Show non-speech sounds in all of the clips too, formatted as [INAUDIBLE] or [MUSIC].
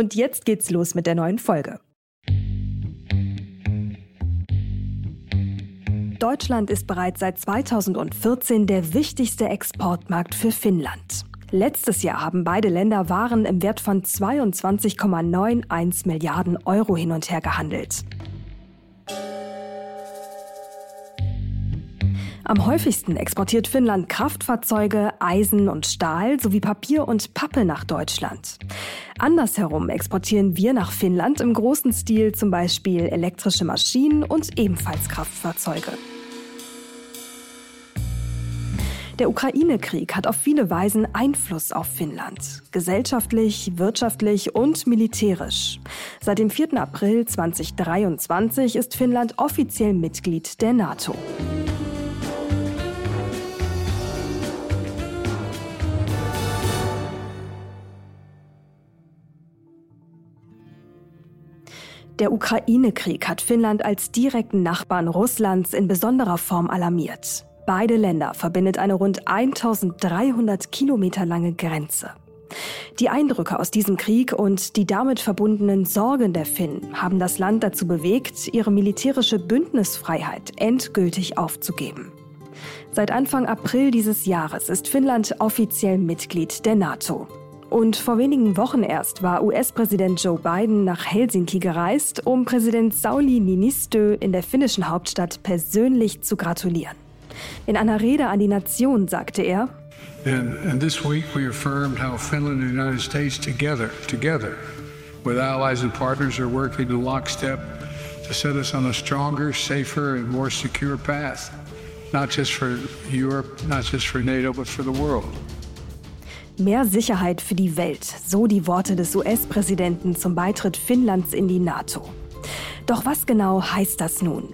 Und jetzt geht's los mit der neuen Folge. Deutschland ist bereits seit 2014 der wichtigste Exportmarkt für Finnland. Letztes Jahr haben beide Länder Waren im Wert von 22,91 Milliarden Euro hin und her gehandelt. Am häufigsten exportiert Finnland Kraftfahrzeuge, Eisen und Stahl sowie Papier und Pappe nach Deutschland. Andersherum exportieren wir nach Finnland im großen Stil zum Beispiel elektrische Maschinen und ebenfalls Kraftfahrzeuge. Der Ukraine-Krieg hat auf viele Weisen Einfluss auf Finnland. Gesellschaftlich, wirtschaftlich und militärisch. Seit dem 4. April 2023 ist Finnland offiziell Mitglied der NATO. Der Ukraine-Krieg hat Finnland als direkten Nachbarn Russlands in besonderer Form alarmiert. Beide Länder verbindet eine rund 1300 Kilometer lange Grenze. Die Eindrücke aus diesem Krieg und die damit verbundenen Sorgen der Finnen haben das Land dazu bewegt, ihre militärische Bündnisfreiheit endgültig aufzugeben. Seit Anfang April dieses Jahres ist Finnland offiziell Mitglied der NATO. Und vor wenigen Wochen erst war US-Präsident Joe Biden nach Helsinki gereist, um Präsident Sauli Niinistö in der finnischen Hauptstadt persönlich zu gratulieren. In einer Rede an die Nation sagte er, And, and this week we affirmed how Finland and the United States together, together, with allies and partners are working in lockstep to set us on a stronger, safer and more secure path. Not just for Europe, not just for NATO, but for the world. Mehr Sicherheit für die Welt, so die Worte des US-Präsidenten zum Beitritt Finnlands in die NATO. Doch was genau heißt das nun?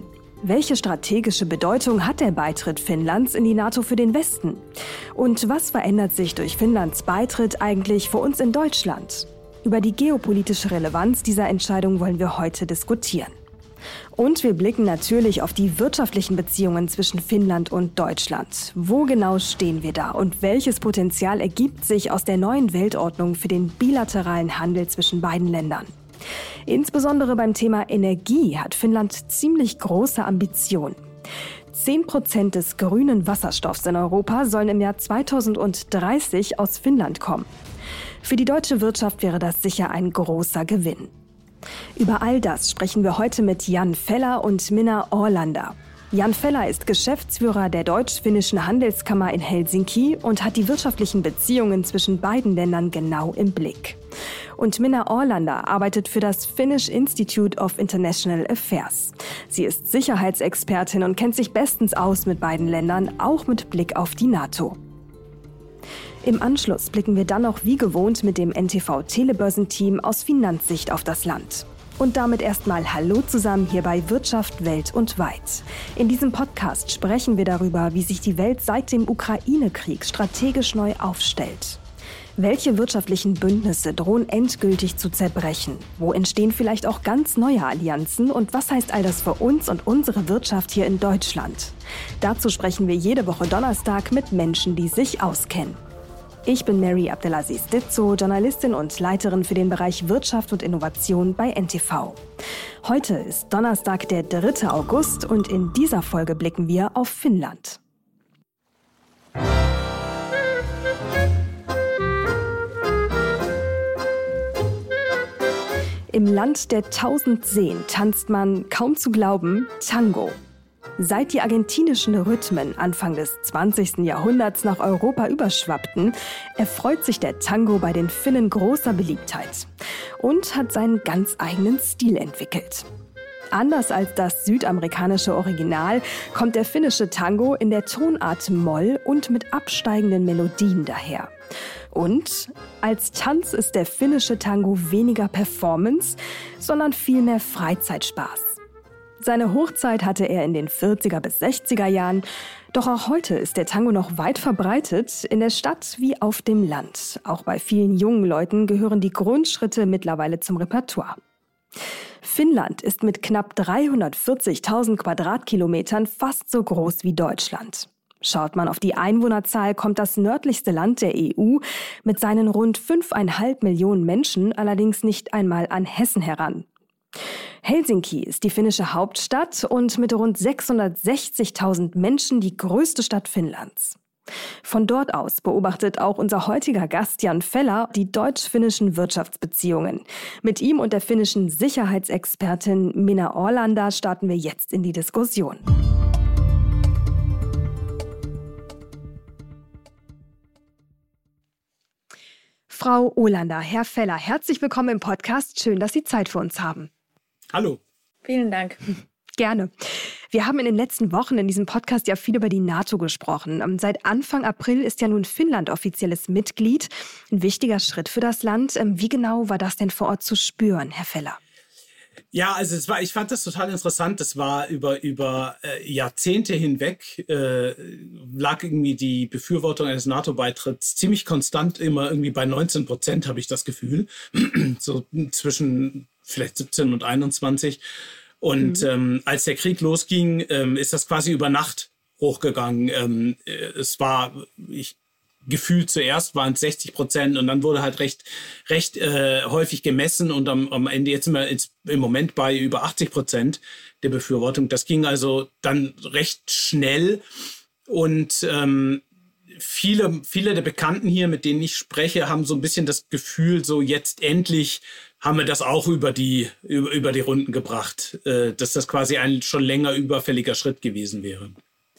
Welche strategische Bedeutung hat der Beitritt Finnlands in die NATO für den Westen? Und was verändert sich durch Finnlands Beitritt eigentlich für uns in Deutschland? Über die geopolitische Relevanz dieser Entscheidung wollen wir heute diskutieren. Und wir blicken natürlich auf die wirtschaftlichen Beziehungen zwischen Finnland und Deutschland. Wo genau stehen wir da und welches Potenzial ergibt sich aus der neuen Weltordnung für den bilateralen Handel zwischen beiden Ländern? Insbesondere beim Thema Energie hat Finnland ziemlich große Ambitionen. 10 Prozent des grünen Wasserstoffs in Europa sollen im Jahr 2030 aus Finnland kommen. Für die deutsche Wirtschaft wäre das sicher ein großer Gewinn. Über all das sprechen wir heute mit Jan Feller und Minna Orlander. Jan Feller ist Geschäftsführer der Deutsch-Finnischen Handelskammer in Helsinki und hat die wirtschaftlichen Beziehungen zwischen beiden Ländern genau im Blick. Und Minna Orlander arbeitet für das Finnish Institute of International Affairs. Sie ist Sicherheitsexpertin und kennt sich bestens aus mit beiden Ländern, auch mit Blick auf die NATO. Im Anschluss blicken wir dann noch wie gewohnt mit dem NTV Telebörsenteam aus Finanzsicht auf das Land. Und damit erstmal Hallo zusammen hier bei Wirtschaft Welt und Weit. In diesem Podcast sprechen wir darüber, wie sich die Welt seit dem Ukraine-Krieg strategisch neu aufstellt. Welche wirtschaftlichen Bündnisse drohen endgültig zu zerbrechen? Wo entstehen vielleicht auch ganz neue Allianzen? Und was heißt all das für uns und unsere Wirtschaft hier in Deutschland? Dazu sprechen wir jede Woche Donnerstag mit Menschen, die sich auskennen. Ich bin Mary Abdelaziz Ditzo, Journalistin und Leiterin für den Bereich Wirtschaft und Innovation bei NTV. Heute ist Donnerstag, der 3. August und in dieser Folge blicken wir auf Finnland. Im Land der tausend Seen tanzt man, kaum zu glauben, Tango. Seit die argentinischen Rhythmen Anfang des 20. Jahrhunderts nach Europa überschwappten, erfreut sich der Tango bei den Finnen großer Beliebtheit und hat seinen ganz eigenen Stil entwickelt. Anders als das südamerikanische Original kommt der finnische Tango in der Tonart Moll und mit absteigenden Melodien daher. Und als Tanz ist der finnische Tango weniger Performance, sondern vielmehr Freizeitspaß. Seine Hochzeit hatte er in den 40er bis 60er Jahren, doch auch heute ist der Tango noch weit verbreitet, in der Stadt wie auf dem Land. Auch bei vielen jungen Leuten gehören die Grundschritte mittlerweile zum Repertoire. Finnland ist mit knapp 340.000 Quadratkilometern fast so groß wie Deutschland. Schaut man auf die Einwohnerzahl, kommt das nördlichste Land der EU mit seinen rund 5,5 Millionen Menschen allerdings nicht einmal an Hessen heran. Helsinki ist die finnische Hauptstadt und mit rund 660.000 Menschen die größte Stadt Finnlands. Von dort aus beobachtet auch unser heutiger Gast Jan Feller die deutsch-finnischen Wirtschaftsbeziehungen. Mit ihm und der finnischen Sicherheitsexpertin Minna Orlander starten wir jetzt in die Diskussion. Frau Olander, Herr Feller, herzlich willkommen im Podcast. Schön, dass Sie Zeit für uns haben. Hallo. Vielen Dank. Gerne. Wir haben in den letzten Wochen in diesem Podcast ja viel über die NATO gesprochen. Ähm, seit Anfang April ist ja nun Finnland offizielles Mitglied. Ein wichtiger Schritt für das Land. Ähm, wie genau war das denn vor Ort zu spüren, Herr Feller? Ja, also es war, ich fand das total interessant. Das war über, über äh, Jahrzehnte hinweg, äh, lag irgendwie die Befürwortung eines NATO-Beitritts ziemlich konstant, immer irgendwie bei 19 Prozent, habe ich das Gefühl. [CLEARS THROAT] so zwischen vielleicht 17 und 21. Und mhm. ähm, als der Krieg losging, ähm, ist das quasi über Nacht hochgegangen. Ähm, äh, es war, ich gefühlt zuerst waren es 60 Prozent und dann wurde halt recht, recht äh, häufig gemessen und am, am Ende jetzt sind wir ins, im Moment bei über 80 Prozent der Befürwortung. Das ging also dann recht schnell und ähm, viele, viele der Bekannten hier, mit denen ich spreche, haben so ein bisschen das Gefühl, so jetzt endlich haben wir das auch über die, über, über die Runden gebracht, äh, dass das quasi ein schon länger überfälliger Schritt gewesen wäre.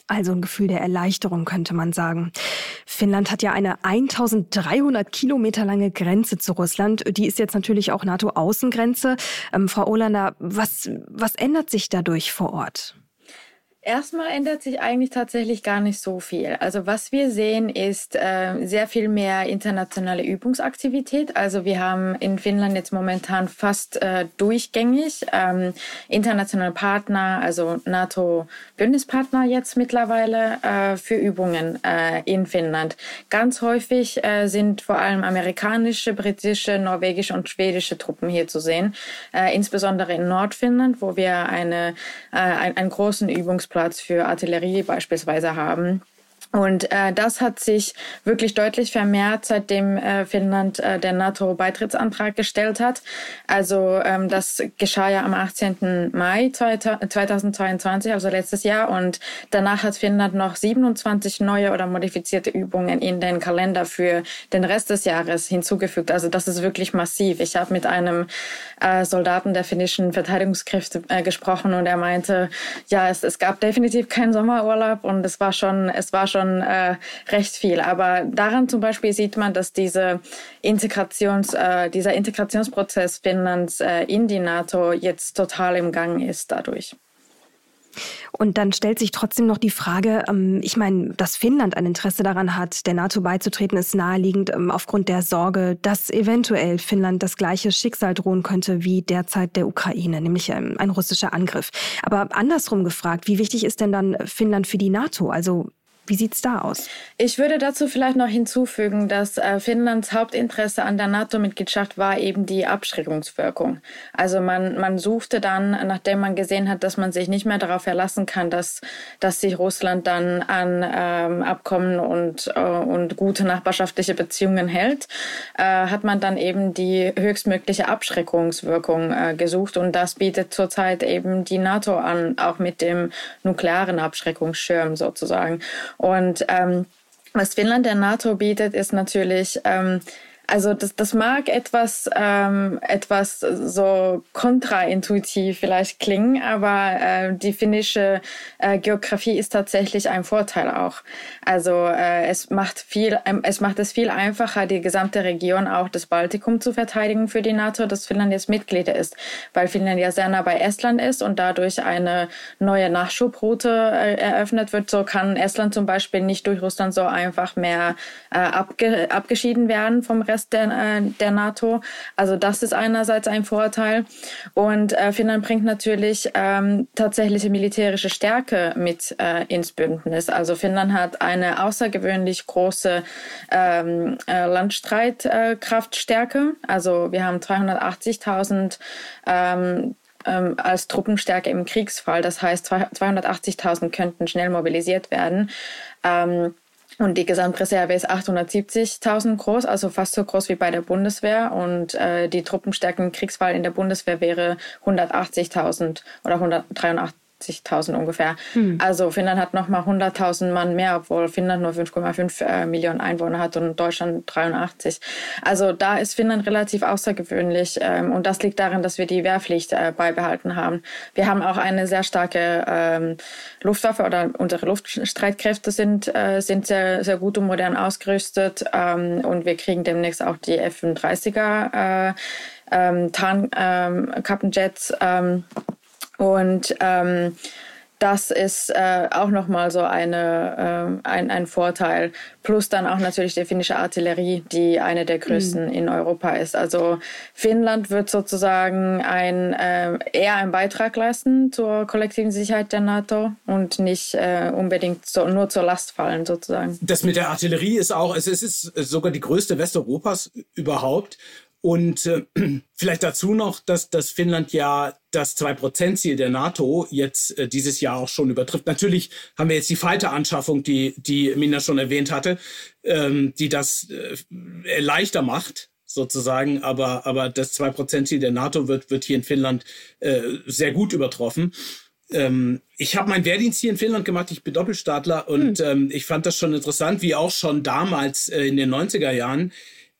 Also ein Gefühl der Erleichterung könnte man sagen. Finnland hat ja eine 1300 Kilometer lange Grenze zu Russland. Die ist jetzt natürlich auch NATO-Außengrenze. Ähm, Frau Olander, was, was ändert sich dadurch vor Ort? Erstmal ändert sich eigentlich tatsächlich gar nicht so viel. Also was wir sehen, ist äh, sehr viel mehr internationale Übungsaktivität. Also wir haben in Finnland jetzt momentan fast äh, durchgängig ähm, internationale Partner, also NATO-Bündnispartner jetzt mittlerweile äh, für Übungen äh, in Finnland. Ganz häufig äh, sind vor allem amerikanische, britische, norwegische und schwedische Truppen hier zu sehen, äh, insbesondere in Nordfinnland, wo wir eine, ein, einen großen Übungs Übungsplatz für Artillerie beispielsweise haben. Und äh, das hat sich wirklich deutlich vermehrt, seitdem äh, Finnland äh, den NATO-Beitrittsantrag gestellt hat. Also ähm, das geschah ja am 18. Mai 2022, also letztes Jahr. Und danach hat Finnland noch 27 neue oder modifizierte Übungen in den Kalender für den Rest des Jahres hinzugefügt. Also das ist wirklich massiv. Ich habe mit einem äh, Soldaten der finnischen Verteidigungskräfte äh, gesprochen und er meinte, ja, es, es gab definitiv keinen Sommerurlaub und es war schon, es war schon schon äh, recht viel. Aber daran zum Beispiel sieht man, dass diese Integrations, äh, dieser Integrationsprozess Finnlands äh, in die NATO jetzt total im Gang ist dadurch. Und dann stellt sich trotzdem noch die Frage, ähm, ich meine, dass Finnland ein Interesse daran hat, der NATO beizutreten, ist naheliegend ähm, aufgrund der Sorge, dass eventuell Finnland das gleiche Schicksal drohen könnte wie derzeit der Ukraine, nämlich ähm, ein russischer Angriff. Aber andersrum gefragt, wie wichtig ist denn dann Finnland für die NATO? Also wie sieht's da aus? Ich würde dazu vielleicht noch hinzufügen, dass äh, Finnlands Hauptinteresse an der NATO-Mitgliedschaft war eben die Abschreckungswirkung. Also man, man suchte dann, nachdem man gesehen hat, dass man sich nicht mehr darauf verlassen kann, dass, dass sich Russland dann an ähm, Abkommen und, äh, und gute nachbarschaftliche Beziehungen hält, äh, hat man dann eben die höchstmögliche Abschreckungswirkung äh, gesucht. Und das bietet zurzeit eben die NATO an, auch mit dem nuklearen Abschreckungsschirm sozusagen. Und ähm, was Finnland der NATO bietet, ist natürlich ähm, also das, das mag etwas, ähm, etwas so kontraintuitiv vielleicht klingen, aber äh, die finnische äh, Geografie ist tatsächlich ein Vorteil auch. Also äh, es macht viel, ähm, es macht es viel einfacher, die gesamte Region auch das Baltikum zu verteidigen für die NATO, dass Finnland jetzt Mitglied ist, weil Finnland ja sehr nah bei Estland ist und dadurch eine neue Nachschubroute äh, eröffnet wird. So kann Estland zum Beispiel nicht durch Russland so einfach mehr äh, abge abgeschieden werden vom Rest Rest der, äh, der NATO. Also das ist einerseits ein Vorteil. Und äh, Finnland bringt natürlich ähm, tatsächliche militärische Stärke mit äh, ins Bündnis. Also Finnland hat eine außergewöhnlich große ähm, äh, Landstreitkraftstärke. also wir haben 380.000 ähm, ähm, als Truppenstärke im Kriegsfall. Das heißt, 280.000 könnten schnell mobilisiert werden. Ähm, und die Gesamtreserve ist 870.000 groß, also fast so groß wie bei der Bundeswehr. Und äh, die Truppenstärke im Kriegsfall in der Bundeswehr wäre 180.000 oder 183. 80.000 ungefähr. Hm. Also Finnland hat nochmal 100.000 Mann mehr, obwohl Finnland nur 5,5 äh, Millionen Einwohner hat und Deutschland 83. Also da ist Finnland relativ außergewöhnlich ähm, und das liegt darin, dass wir die Wehrpflicht äh, beibehalten haben. Wir haben auch eine sehr starke ähm, Luftwaffe oder unsere Luftstreitkräfte sind, äh, sind sehr, sehr gut und modern ausgerüstet ähm, und wir kriegen demnächst auch die F-35er äh, ähm, Tarnkappenjets. Ähm, und ähm, das ist äh, auch nochmal so eine, äh, ein, ein Vorteil. Plus dann auch natürlich die finnische Artillerie, die eine der größten mhm. in Europa ist. Also Finnland wird sozusagen ein, äh, eher einen Beitrag leisten zur kollektiven Sicherheit der NATO und nicht äh, unbedingt so, nur zur Last fallen sozusagen. Das mit der Artillerie ist auch, es ist sogar die größte Westeuropas überhaupt. Und äh, [CLEARS THROAT] vielleicht dazu noch, dass, dass Finnland ja das 2%-Ziel der NATO jetzt äh, dieses Jahr auch schon übertrifft. Natürlich haben wir jetzt die Fighter-Anschaffung, die, die Mina schon erwähnt hatte, ähm, die das äh, leichter macht sozusagen, aber, aber das 2%-Ziel der NATO wird, wird hier in Finnland äh, sehr gut übertroffen. Ähm, ich habe meinen Wehrdienst hier in Finnland gemacht, ich bin Doppelstaatler und hm. ähm, ich fand das schon interessant, wie auch schon damals äh, in den 90er Jahren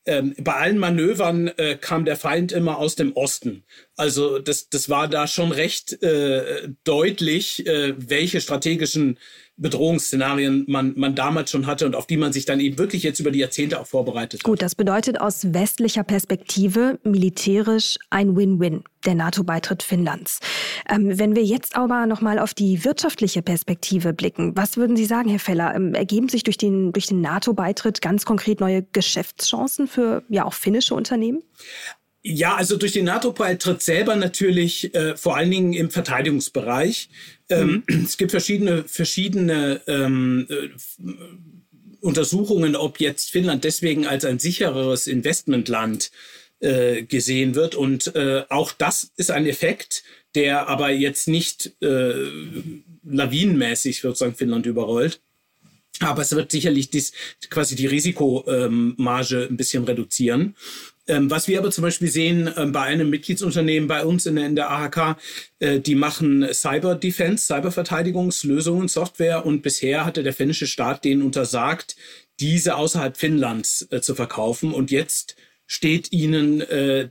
ähm, bei allen Manövern äh, kam der Feind immer aus dem Osten. Also das, das war da schon recht äh, deutlich, äh, welche strategischen Bedrohungsszenarien man, man damals schon hatte und auf die man sich dann eben wirklich jetzt über die Jahrzehnte auch vorbereitet hat. Gut, das bedeutet aus westlicher Perspektive militärisch ein Win-Win, der NATO-Beitritt Finnlands. Ähm, wenn wir jetzt aber nochmal auf die wirtschaftliche Perspektive blicken, was würden Sie sagen, Herr Feller? Ähm, ergeben sich durch den, durch den NATO-Beitritt ganz konkret neue Geschäftschancen für ja auch finnische Unternehmen? Ja, also durch den NATO-Beitritt selber natürlich äh, vor allen Dingen im Verteidigungsbereich. Ähm, mhm. Es gibt verschiedene, verschiedene ähm, äh, Untersuchungen, ob jetzt Finnland deswegen als ein sichereres Investmentland äh, gesehen wird. Und äh, auch das ist ein Effekt, der aber jetzt nicht äh, lawinenmäßig sozusagen Finnland überrollt. Aber es wird sicherlich dies, quasi die Risikomarge ein bisschen reduzieren. Ähm, was wir aber zum Beispiel sehen ähm, bei einem Mitgliedsunternehmen bei uns in der, in der AHK, äh, die machen Cyber Defense, Cyberverteidigungslösungen, Software und bisher hatte der finnische Staat denen untersagt, diese außerhalb Finnlands äh, zu verkaufen und jetzt steht ihnen äh,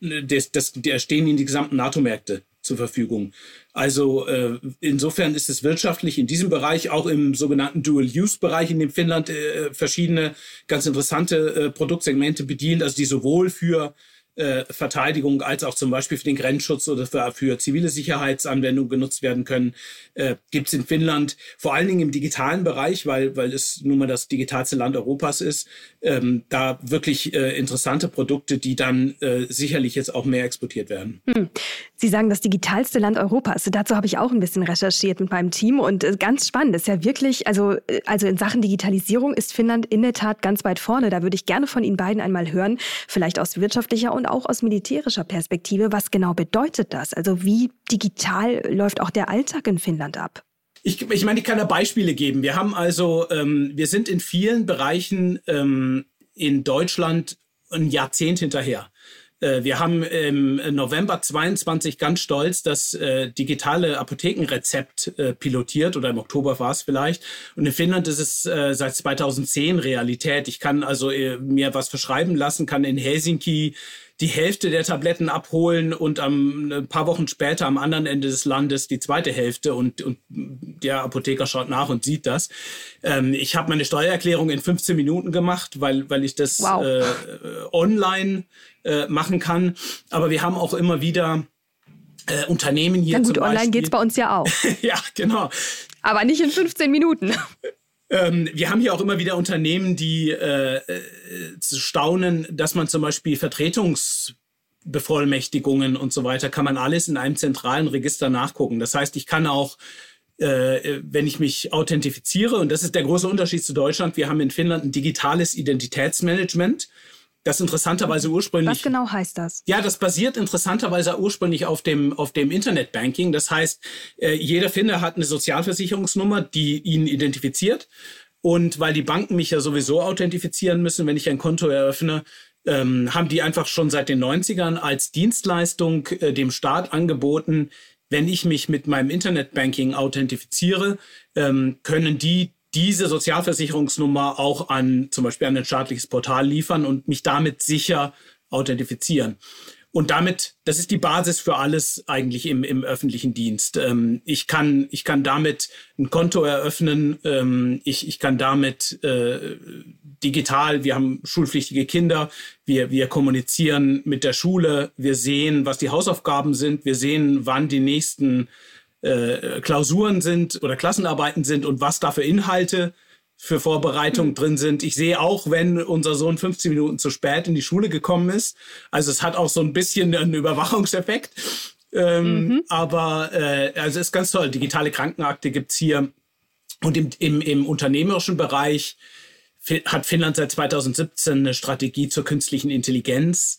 das, das, stehen ihnen die gesamten NATO-Märkte zur Verfügung. Also äh, insofern ist es wirtschaftlich in diesem Bereich, auch im sogenannten Dual-Use-Bereich, in dem Finnland äh, verschiedene ganz interessante äh, Produktsegmente bedient, also die sowohl für äh, Verteidigung als auch zum Beispiel für den Grenzschutz oder für, für zivile Sicherheitsanwendungen genutzt werden können, äh, gibt es in Finnland vor allen Dingen im digitalen Bereich, weil, weil es nun mal das digitalste Land Europas ist, ähm, da wirklich äh, interessante Produkte, die dann äh, sicherlich jetzt auch mehr exportiert werden. Hm. Sie sagen das digitalste Land Europas. Dazu habe ich auch ein bisschen recherchiert mit meinem Team und äh, ganz spannend. ist ja wirklich, also, äh, also in Sachen Digitalisierung ist Finnland in der Tat ganz weit vorne. Da würde ich gerne von Ihnen beiden einmal hören, vielleicht aus wirtschaftlicher und auch aus militärischer Perspektive. Was genau bedeutet das? Also wie digital läuft auch der Alltag in Finnland ab? Ich, ich meine, ich kann da Beispiele geben. Wir haben also, ähm, wir sind in vielen Bereichen ähm, in Deutschland ein Jahrzehnt hinterher. Äh, wir haben im November 22 ganz stolz das äh, digitale Apothekenrezept äh, pilotiert oder im Oktober war es vielleicht. Und in Finnland ist es äh, seit 2010 Realität. Ich kann also äh, mir was verschreiben lassen, kann in Helsinki die Hälfte der Tabletten abholen und am, ein paar Wochen später am anderen Ende des Landes die zweite Hälfte und, und der Apotheker schaut nach und sieht das. Ähm, ich habe meine Steuererklärung in 15 Minuten gemacht, weil, weil ich das wow. äh, online äh, machen kann. Aber wir haben auch immer wieder äh, Unternehmen hier. Na gut, online geht es bei uns ja [LAUGHS] auch. ja, genau. Aber nicht in 15 Minuten. Ähm, wir haben hier auch immer wieder Unternehmen, die äh, äh, zu staunen, dass man zum Beispiel Vertretungsbevollmächtigungen und so weiter, kann man alles in einem zentralen Register nachgucken. Das heißt, ich kann auch, äh, wenn ich mich authentifiziere, und das ist der große Unterschied zu Deutschland, wir haben in Finnland ein digitales Identitätsmanagement das interessanterweise ursprünglich. Was genau heißt das? Ja, das basiert interessanterweise ursprünglich auf dem, auf dem Internetbanking. Das heißt, äh, jeder Finder hat eine Sozialversicherungsnummer, die ihn identifiziert. Und weil die Banken mich ja sowieso authentifizieren müssen, wenn ich ein Konto eröffne, ähm, haben die einfach schon seit den 90ern als Dienstleistung äh, dem Staat angeboten, wenn ich mich mit meinem Internetbanking authentifiziere, ähm, können die diese Sozialversicherungsnummer auch an zum Beispiel an ein staatliches Portal liefern und mich damit sicher authentifizieren. Und damit, das ist die Basis für alles eigentlich im, im öffentlichen Dienst. Ähm, ich, kann, ich kann damit ein Konto eröffnen, ähm, ich, ich kann damit äh, digital, wir haben schulpflichtige Kinder, wir, wir kommunizieren mit der Schule, wir sehen, was die Hausaufgaben sind, wir sehen, wann die nächsten äh, Klausuren sind oder Klassenarbeiten sind und was da für Inhalte für Vorbereitung mhm. drin sind. Ich sehe auch, wenn unser Sohn 15 Minuten zu spät in die Schule gekommen ist. Also es hat auch so ein bisschen einen Überwachungseffekt. Ähm, mhm. Aber äh, also ist ganz toll. Digitale Krankenakte gibt's hier. Und im, im, im unternehmerischen Bereich hat Finnland seit 2017 eine Strategie zur künstlichen Intelligenz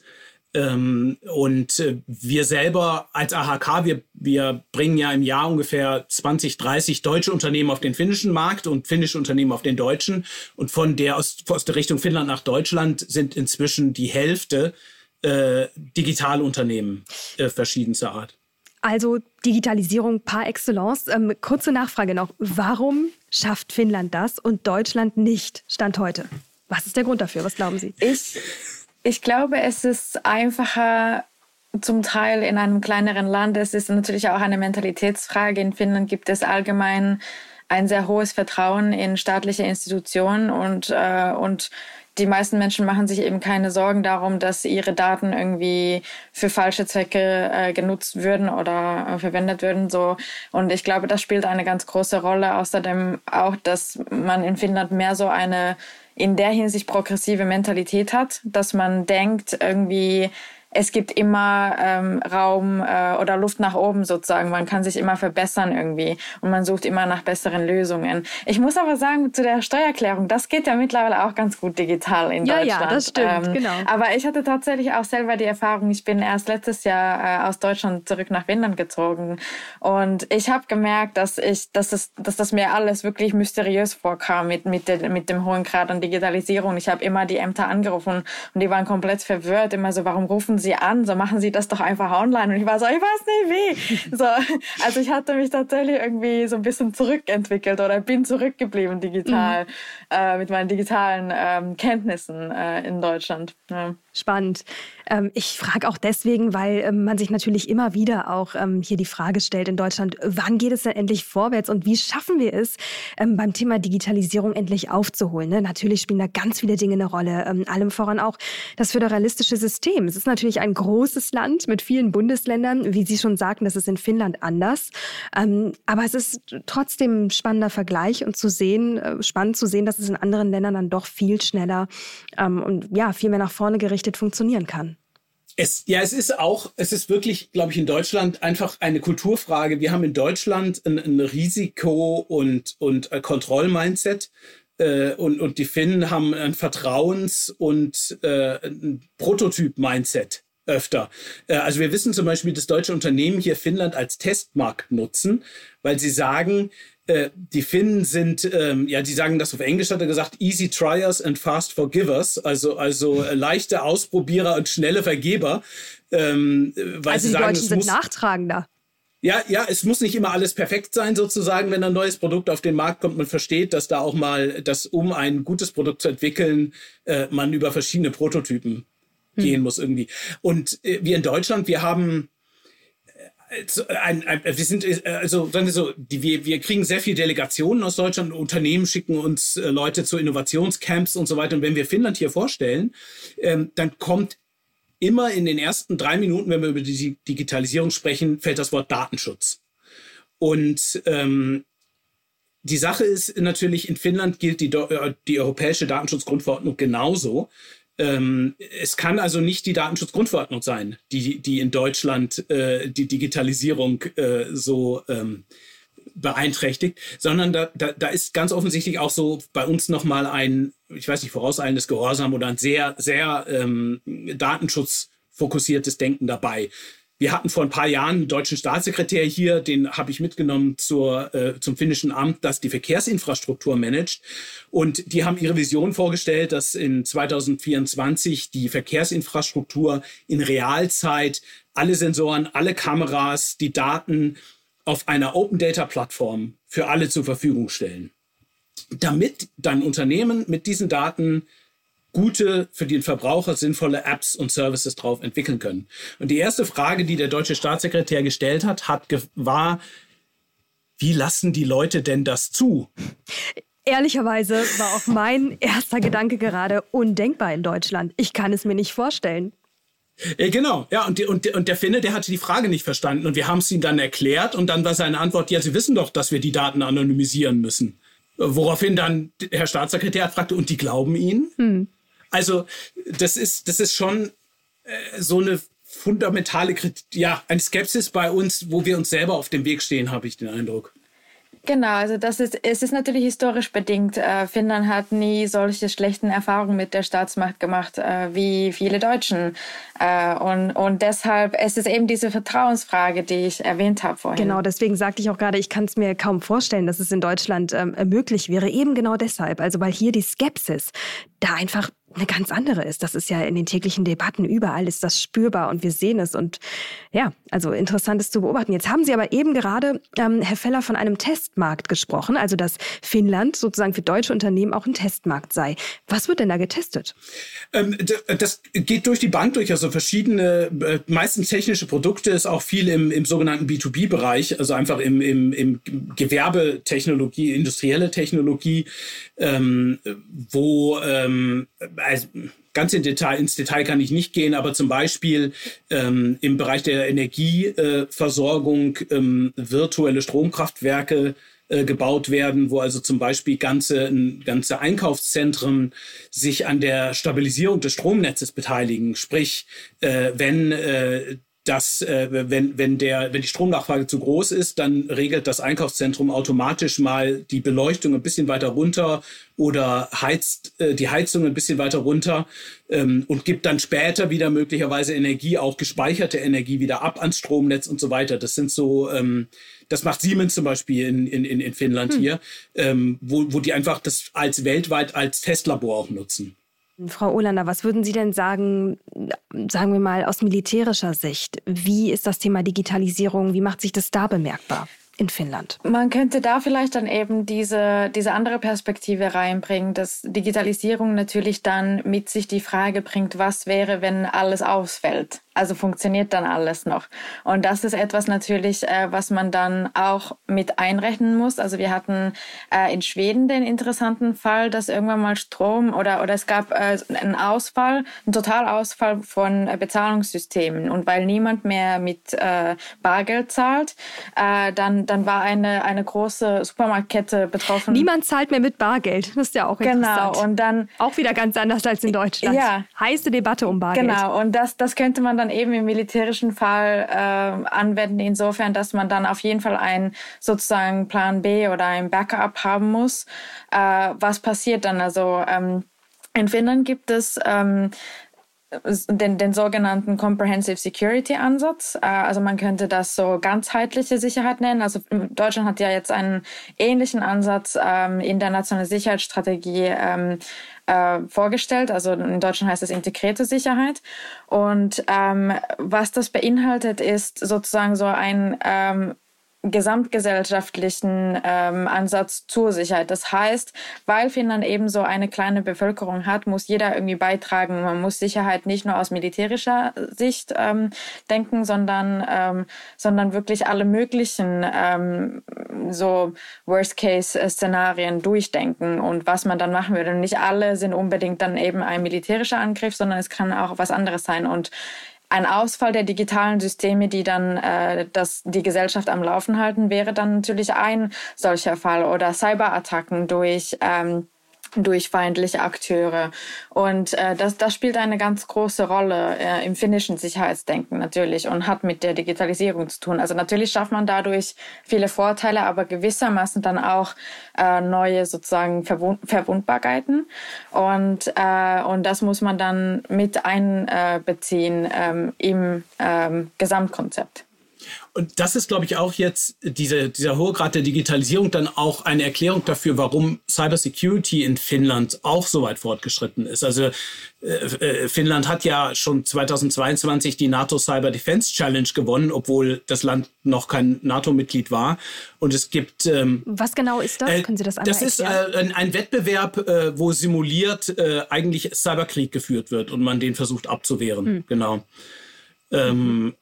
ähm, und äh, wir selber als AHK, wir, wir bringen ja im Jahr ungefähr 20, 30 deutsche Unternehmen auf den finnischen Markt und finnische Unternehmen auf den deutschen. Und von der aus, aus der Richtung Finnland nach Deutschland sind inzwischen die Hälfte äh, Digitalunternehmen äh, verschiedenster Art. Also Digitalisierung par excellence. Ähm, kurze Nachfrage noch. Warum schafft Finnland das und Deutschland nicht? Stand heute. Was ist der Grund dafür? Was glauben Sie? Ich ich glaube, es ist einfacher zum Teil in einem kleineren Land. Es ist natürlich auch eine Mentalitätsfrage. In Finnland gibt es allgemein ein sehr hohes Vertrauen in staatliche Institutionen und, äh, und die meisten Menschen machen sich eben keine Sorgen darum, dass ihre Daten irgendwie für falsche Zwecke äh, genutzt würden oder äh, verwendet würden. So. Und ich glaube, das spielt eine ganz große Rolle. Außerdem auch, dass man in Finnland mehr so eine in der Hinsicht progressive Mentalität hat, dass man denkt, irgendwie es gibt immer ähm, Raum äh, oder Luft nach oben sozusagen. Man kann sich immer verbessern irgendwie und man sucht immer nach besseren Lösungen. Ich muss aber sagen, zu der Steuererklärung, das geht ja mittlerweile auch ganz gut digital in ja, Deutschland. Ja, das stimmt, ähm, genau. Aber ich hatte tatsächlich auch selber die Erfahrung, ich bin erst letztes Jahr äh, aus Deutschland zurück nach Finnland gezogen und ich habe gemerkt, dass ich, dass das, dass das mir alles wirklich mysteriös vorkam mit, mit, de, mit dem hohen Grad an Digitalisierung. Ich habe immer die Ämter angerufen und die waren komplett verwirrt, immer so, warum rufen Sie an, so machen Sie das doch einfach online. Und ich war so, ich weiß nicht wie. So, also ich hatte mich tatsächlich irgendwie so ein bisschen zurückentwickelt oder bin zurückgeblieben digital mhm. äh, mit meinen digitalen ähm, Kenntnissen äh, in Deutschland. Ja. Spannend. Ähm, ich frage auch deswegen, weil ähm, man sich natürlich immer wieder auch ähm, hier die Frage stellt in Deutschland, wann geht es denn endlich vorwärts und wie schaffen wir es, beim Thema Digitalisierung endlich aufzuholen? Ne? Natürlich spielen da ganz viele Dinge eine Rolle, allem voran auch das föderalistische System. Es ist natürlich ein großes Land mit vielen Bundesländern. Wie Sie schon sagten, das ist in Finnland anders. Aber es ist trotzdem ein spannender Vergleich und zu sehen, äh, spannend zu sehen, dass es in anderen Ländern dann doch viel schneller und ja, viel mehr nach vorne gerichtet funktionieren kann. Es, ja, es ist auch, es ist wirklich, glaube ich, in Deutschland einfach eine Kulturfrage. Wir haben in Deutschland ein, ein Risiko- und, und Kontrollmindset. Äh, und, und die Finnen haben ein Vertrauens- und äh, ein Prototyp-Mindset öfter. Äh, also wir wissen zum Beispiel, dass deutsche Unternehmen hier Finnland als Testmarkt nutzen, weil sie sagen, äh, die Finnen sind, ähm, ja, die sagen das auf Englisch, hat er gesagt, easy triers and fast forgivers, also, also äh, leichte Ausprobierer und schnelle Vergeber. Ähm, weil also sie die sagen, Deutschen sind muss, nachtragender. Ja, ja, es muss nicht immer alles perfekt sein, sozusagen, wenn ein neues Produkt auf den Markt kommt. Man versteht, dass da auch mal, dass um ein gutes Produkt zu entwickeln, äh, man über verschiedene Prototypen hm. gehen muss irgendwie. Und äh, wir in Deutschland, wir haben ein, ein, wir sind äh, also sagen wir so, die, wir, wir kriegen sehr viele Delegationen aus Deutschland. Unternehmen schicken uns äh, Leute zu Innovationscamps und so weiter. Und wenn wir Finnland hier vorstellen, ähm, dann kommt immer in den ersten drei Minuten, wenn wir über die Digitalisierung sprechen, fällt das Wort Datenschutz. Und ähm, die Sache ist natürlich, in Finnland gilt die, äh, die europäische Datenschutzgrundverordnung genauso. Ähm, es kann also nicht die Datenschutzgrundverordnung sein, die, die in Deutschland äh, die Digitalisierung äh, so ähm, beeinträchtigt, sondern da, da, da ist ganz offensichtlich auch so bei uns nochmal ein, ich weiß nicht, vorauseilendes Gehorsam oder ein sehr, sehr ähm, datenschutzfokussiertes Denken dabei. Wir hatten vor ein paar Jahren einen deutschen Staatssekretär hier, den habe ich mitgenommen zur, äh, zum finnischen Amt, das die Verkehrsinfrastruktur managt. Und die haben ihre Vision vorgestellt, dass in 2024 die Verkehrsinfrastruktur in Realzeit alle Sensoren, alle Kameras, die Daten auf einer Open Data Plattform für alle zur Verfügung stellen, damit dann Unternehmen mit diesen Daten gute, für den Verbraucher sinnvolle Apps und Services drauf entwickeln können. Und die erste Frage, die der deutsche Staatssekretär gestellt hat, hat war, wie lassen die Leute denn das zu? Ehrlicherweise war auch mein erster Gedanke gerade undenkbar in Deutschland. Ich kann es mir nicht vorstellen. Äh, genau, ja, und, und, und der Finne, der hatte die Frage nicht verstanden und wir haben es ihm dann erklärt und dann war seine Antwort, ja, Sie wissen doch, dass wir die Daten anonymisieren müssen. Woraufhin dann Herr Staatssekretär fragte, und die glauben Ihnen? Hm. Also, das ist, das ist schon äh, so eine fundamentale Kritik, ja, eine Skepsis bei uns, wo wir uns selber auf dem Weg stehen, habe ich den Eindruck. Genau, also das ist, es ist natürlich historisch bedingt. Äh, Finnland hat nie solche schlechten Erfahrungen mit der Staatsmacht gemacht äh, wie viele Deutschen. Äh, und, und deshalb es ist es eben diese Vertrauensfrage, die ich erwähnt habe vorhin. Genau, deswegen sagte ich auch gerade, ich kann es mir kaum vorstellen, dass es in Deutschland ähm, möglich wäre. Eben genau deshalb. Also weil hier die Skepsis da einfach eine ganz andere ist. Das ist ja in den täglichen Debatten überall ist das spürbar und wir sehen es und ja, also interessant ist zu beobachten. Jetzt haben Sie aber eben gerade, ähm, Herr Feller, von einem Testmarkt gesprochen, also dass Finnland sozusagen für deutsche Unternehmen auch ein Testmarkt sei. Was wird denn da getestet? Ähm, das geht durch die Bank durch, also verschiedene, äh, meistens technische Produkte, ist auch viel im, im sogenannten B2B-Bereich, also einfach im, im, im Gewerbetechnologie, industrielle Technologie, ähm, wo ähm, also ganz in Detail, ins Detail kann ich nicht gehen, aber zum Beispiel ähm, im Bereich der Energieversorgung äh, ähm, virtuelle Stromkraftwerke äh, gebaut werden, wo also zum Beispiel ganze, ganze Einkaufszentren sich an der Stabilisierung des Stromnetzes beteiligen. Sprich, äh, wenn äh, dass äh, wenn, wenn, der, wenn die Stromnachfrage zu groß ist, dann regelt das Einkaufszentrum automatisch mal die Beleuchtung ein bisschen weiter runter oder heizt äh, die Heizung ein bisschen weiter runter ähm, und gibt dann später wieder möglicherweise Energie, auch gespeicherte Energie wieder ab ans Stromnetz und so weiter. Das sind so, ähm, das macht Siemens zum Beispiel in, in, in Finnland hm. hier, ähm, wo, wo die einfach das als weltweit als Testlabor auch nutzen. Frau Olander, was würden Sie denn sagen, sagen wir mal aus militärischer Sicht? Wie ist das Thema Digitalisierung? Wie macht sich das da bemerkbar? in Finnland. Man könnte da vielleicht dann eben diese, diese andere Perspektive reinbringen, dass Digitalisierung natürlich dann mit sich die Frage bringt, was wäre, wenn alles ausfällt? Also funktioniert dann alles noch. Und das ist etwas natürlich, äh, was man dann auch mit einrechnen muss. Also wir hatten äh, in Schweden den interessanten Fall, dass irgendwann mal Strom oder, oder es gab äh, einen Ausfall, einen Totalausfall von äh, Bezahlungssystemen. Und weil niemand mehr mit äh, Bargeld zahlt, äh, dann, dann war eine, eine große Supermarktkette betroffen. Niemand zahlt mehr mit Bargeld. Das ist ja auch interessant. Genau. Und dann. Auch wieder ganz anders als in Deutschland. Ja. Heiße Debatte um Bargeld. Genau. Und das, das könnte man dann dann eben im militärischen Fall äh, anwenden, insofern, dass man dann auf jeden Fall einen sozusagen Plan B oder ein Backup haben muss. Äh, was passiert dann? Also ähm, in Finnland gibt es ähm, den, den sogenannten Comprehensive Security Ansatz. Äh, also man könnte das so ganzheitliche Sicherheit nennen. Also Deutschland hat ja jetzt einen ähnlichen Ansatz ähm, in der nationalen Sicherheitsstrategie ähm, äh, vorgestellt. Also in Deutschland heißt es integrierte Sicherheit. Und ähm, was das beinhaltet, ist sozusagen so ein ähm, gesamtgesellschaftlichen ähm, Ansatz zur Sicherheit. Das heißt, weil Finnland eben so eine kleine Bevölkerung hat, muss jeder irgendwie beitragen. Man muss Sicherheit nicht nur aus militärischer Sicht ähm, denken, sondern, ähm, sondern wirklich alle möglichen ähm, so Worst-Case-Szenarien durchdenken und was man dann machen würde. Und nicht alle sind unbedingt dann eben ein militärischer Angriff, sondern es kann auch was anderes sein. Und ein Ausfall der digitalen Systeme, die dann äh, das, die Gesellschaft am Laufen halten, wäre dann natürlich ein solcher Fall oder Cyberattacken durch ähm, durch feindliche Akteure. Und äh, das, das spielt eine ganz große Rolle äh, im finnischen Sicherheitsdenken natürlich und hat mit der Digitalisierung zu tun. Also natürlich schafft man dadurch viele Vorteile, aber gewissermaßen dann auch äh, neue sozusagen Verwund Verwundbarkeiten. Und, äh, und das muss man dann mit einbeziehen ähm, im ähm, Gesamtkonzept. Und das ist, glaube ich, auch jetzt diese, dieser hohe Grad der Digitalisierung dann auch eine Erklärung dafür, warum Cybersecurity in Finnland auch so weit fortgeschritten ist. Also äh, äh Finnland hat ja schon 2022 die NATO Cyber Defense Challenge gewonnen, obwohl das Land noch kein NATO-Mitglied war. Und es gibt ähm, was genau ist das? Äh, Können Sie das einmal Das ist äh, ein, ein, Wettbewerb, äh, wo simuliert äh, eigentlich Cyberkrieg geführt wird und man den versucht abzuwehren. Hm. Genau. Ähm,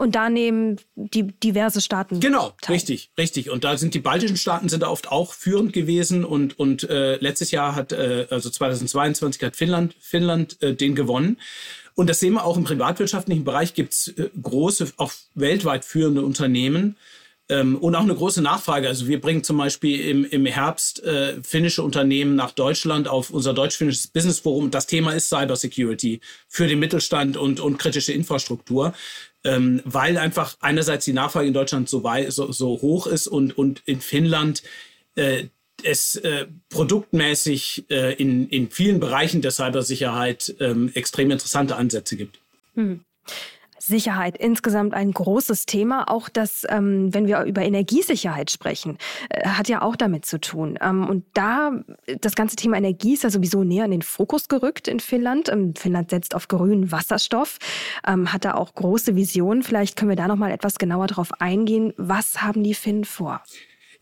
und da nehmen die diverse Staaten. Genau, teil. richtig, richtig. Und da sind die baltischen Staaten sind da oft auch führend gewesen und und äh, letztes Jahr hat äh, also 2022 hat Finnland Finnland äh, den gewonnen. Und das sehen wir auch im privatwirtschaftlichen Bereich gibt's äh, große, auch weltweit führende Unternehmen, ähm, und auch eine große Nachfrage. Also wir bringen zum Beispiel im, im Herbst äh, finnische Unternehmen nach Deutschland auf unser deutsch-finnisches Business Forum. Das Thema ist Cybersecurity für den Mittelstand und, und kritische Infrastruktur. Ähm, weil einfach einerseits die Nachfrage in Deutschland so, so, so hoch ist und, und in Finnland äh, es äh, produktmäßig äh, in, in vielen Bereichen der Cybersicherheit ähm, extrem interessante Ansätze gibt. Hm. Sicherheit insgesamt ein großes Thema. Auch das, ähm, wenn wir über Energiesicherheit sprechen, äh, hat ja auch damit zu tun. Ähm, und da, das ganze Thema Energie ist ja sowieso näher in den Fokus gerückt in Finnland. Ähm, Finnland setzt auf grünen Wasserstoff, ähm, hat da auch große Visionen. Vielleicht können wir da noch mal etwas genauer darauf eingehen. Was haben die Finnen vor?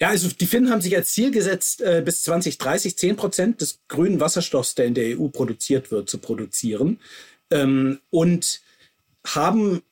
Ja, also die Finnen haben sich als Ziel gesetzt, äh, bis 2030 10 Prozent des grünen Wasserstoffs, der in der EU produziert wird, zu produzieren. Ähm, und haben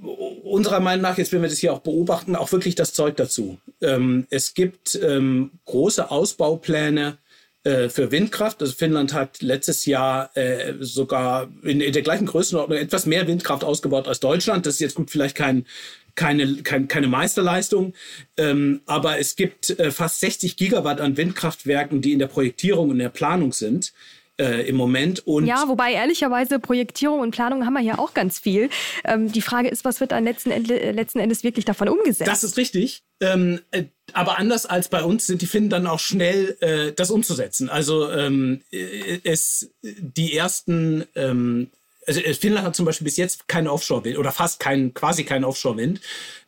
unserer Meinung nach, jetzt wenn wir das hier auch beobachten, auch wirklich das Zeug dazu. Ähm, es gibt ähm, große Ausbaupläne äh, für Windkraft. Also Finnland hat letztes Jahr äh, sogar in, in, der gleichen Größenordnung etwas mehr Windkraft ausgebaut als Deutschland. Das ist jetzt gut vielleicht kein, keine, kein, keine Meisterleistung, ähm, aber es gibt äh, fast 60 Gigawatt an Windkraftwerken, die in der Projektierung und der Planung sind äh, im Moment. Und ja, wobei ehrlicherweise Projektierung und Planung haben wir ja auch ganz viel. Ähm, die Frage ist, was wird dann letzten, Ende, letzten Endes wirklich davon umgesetzt? Das ist richtig. Ähm, äh, aber anders als bei uns sind die Finnen dann auch schnell, äh, das umzusetzen. Also ähm, äh, es die ersten ähm, also äh, Finnland hat zum Beispiel bis jetzt keinen Offshore-Wind oder fast keinen, quasi keinen Offshore-Wind.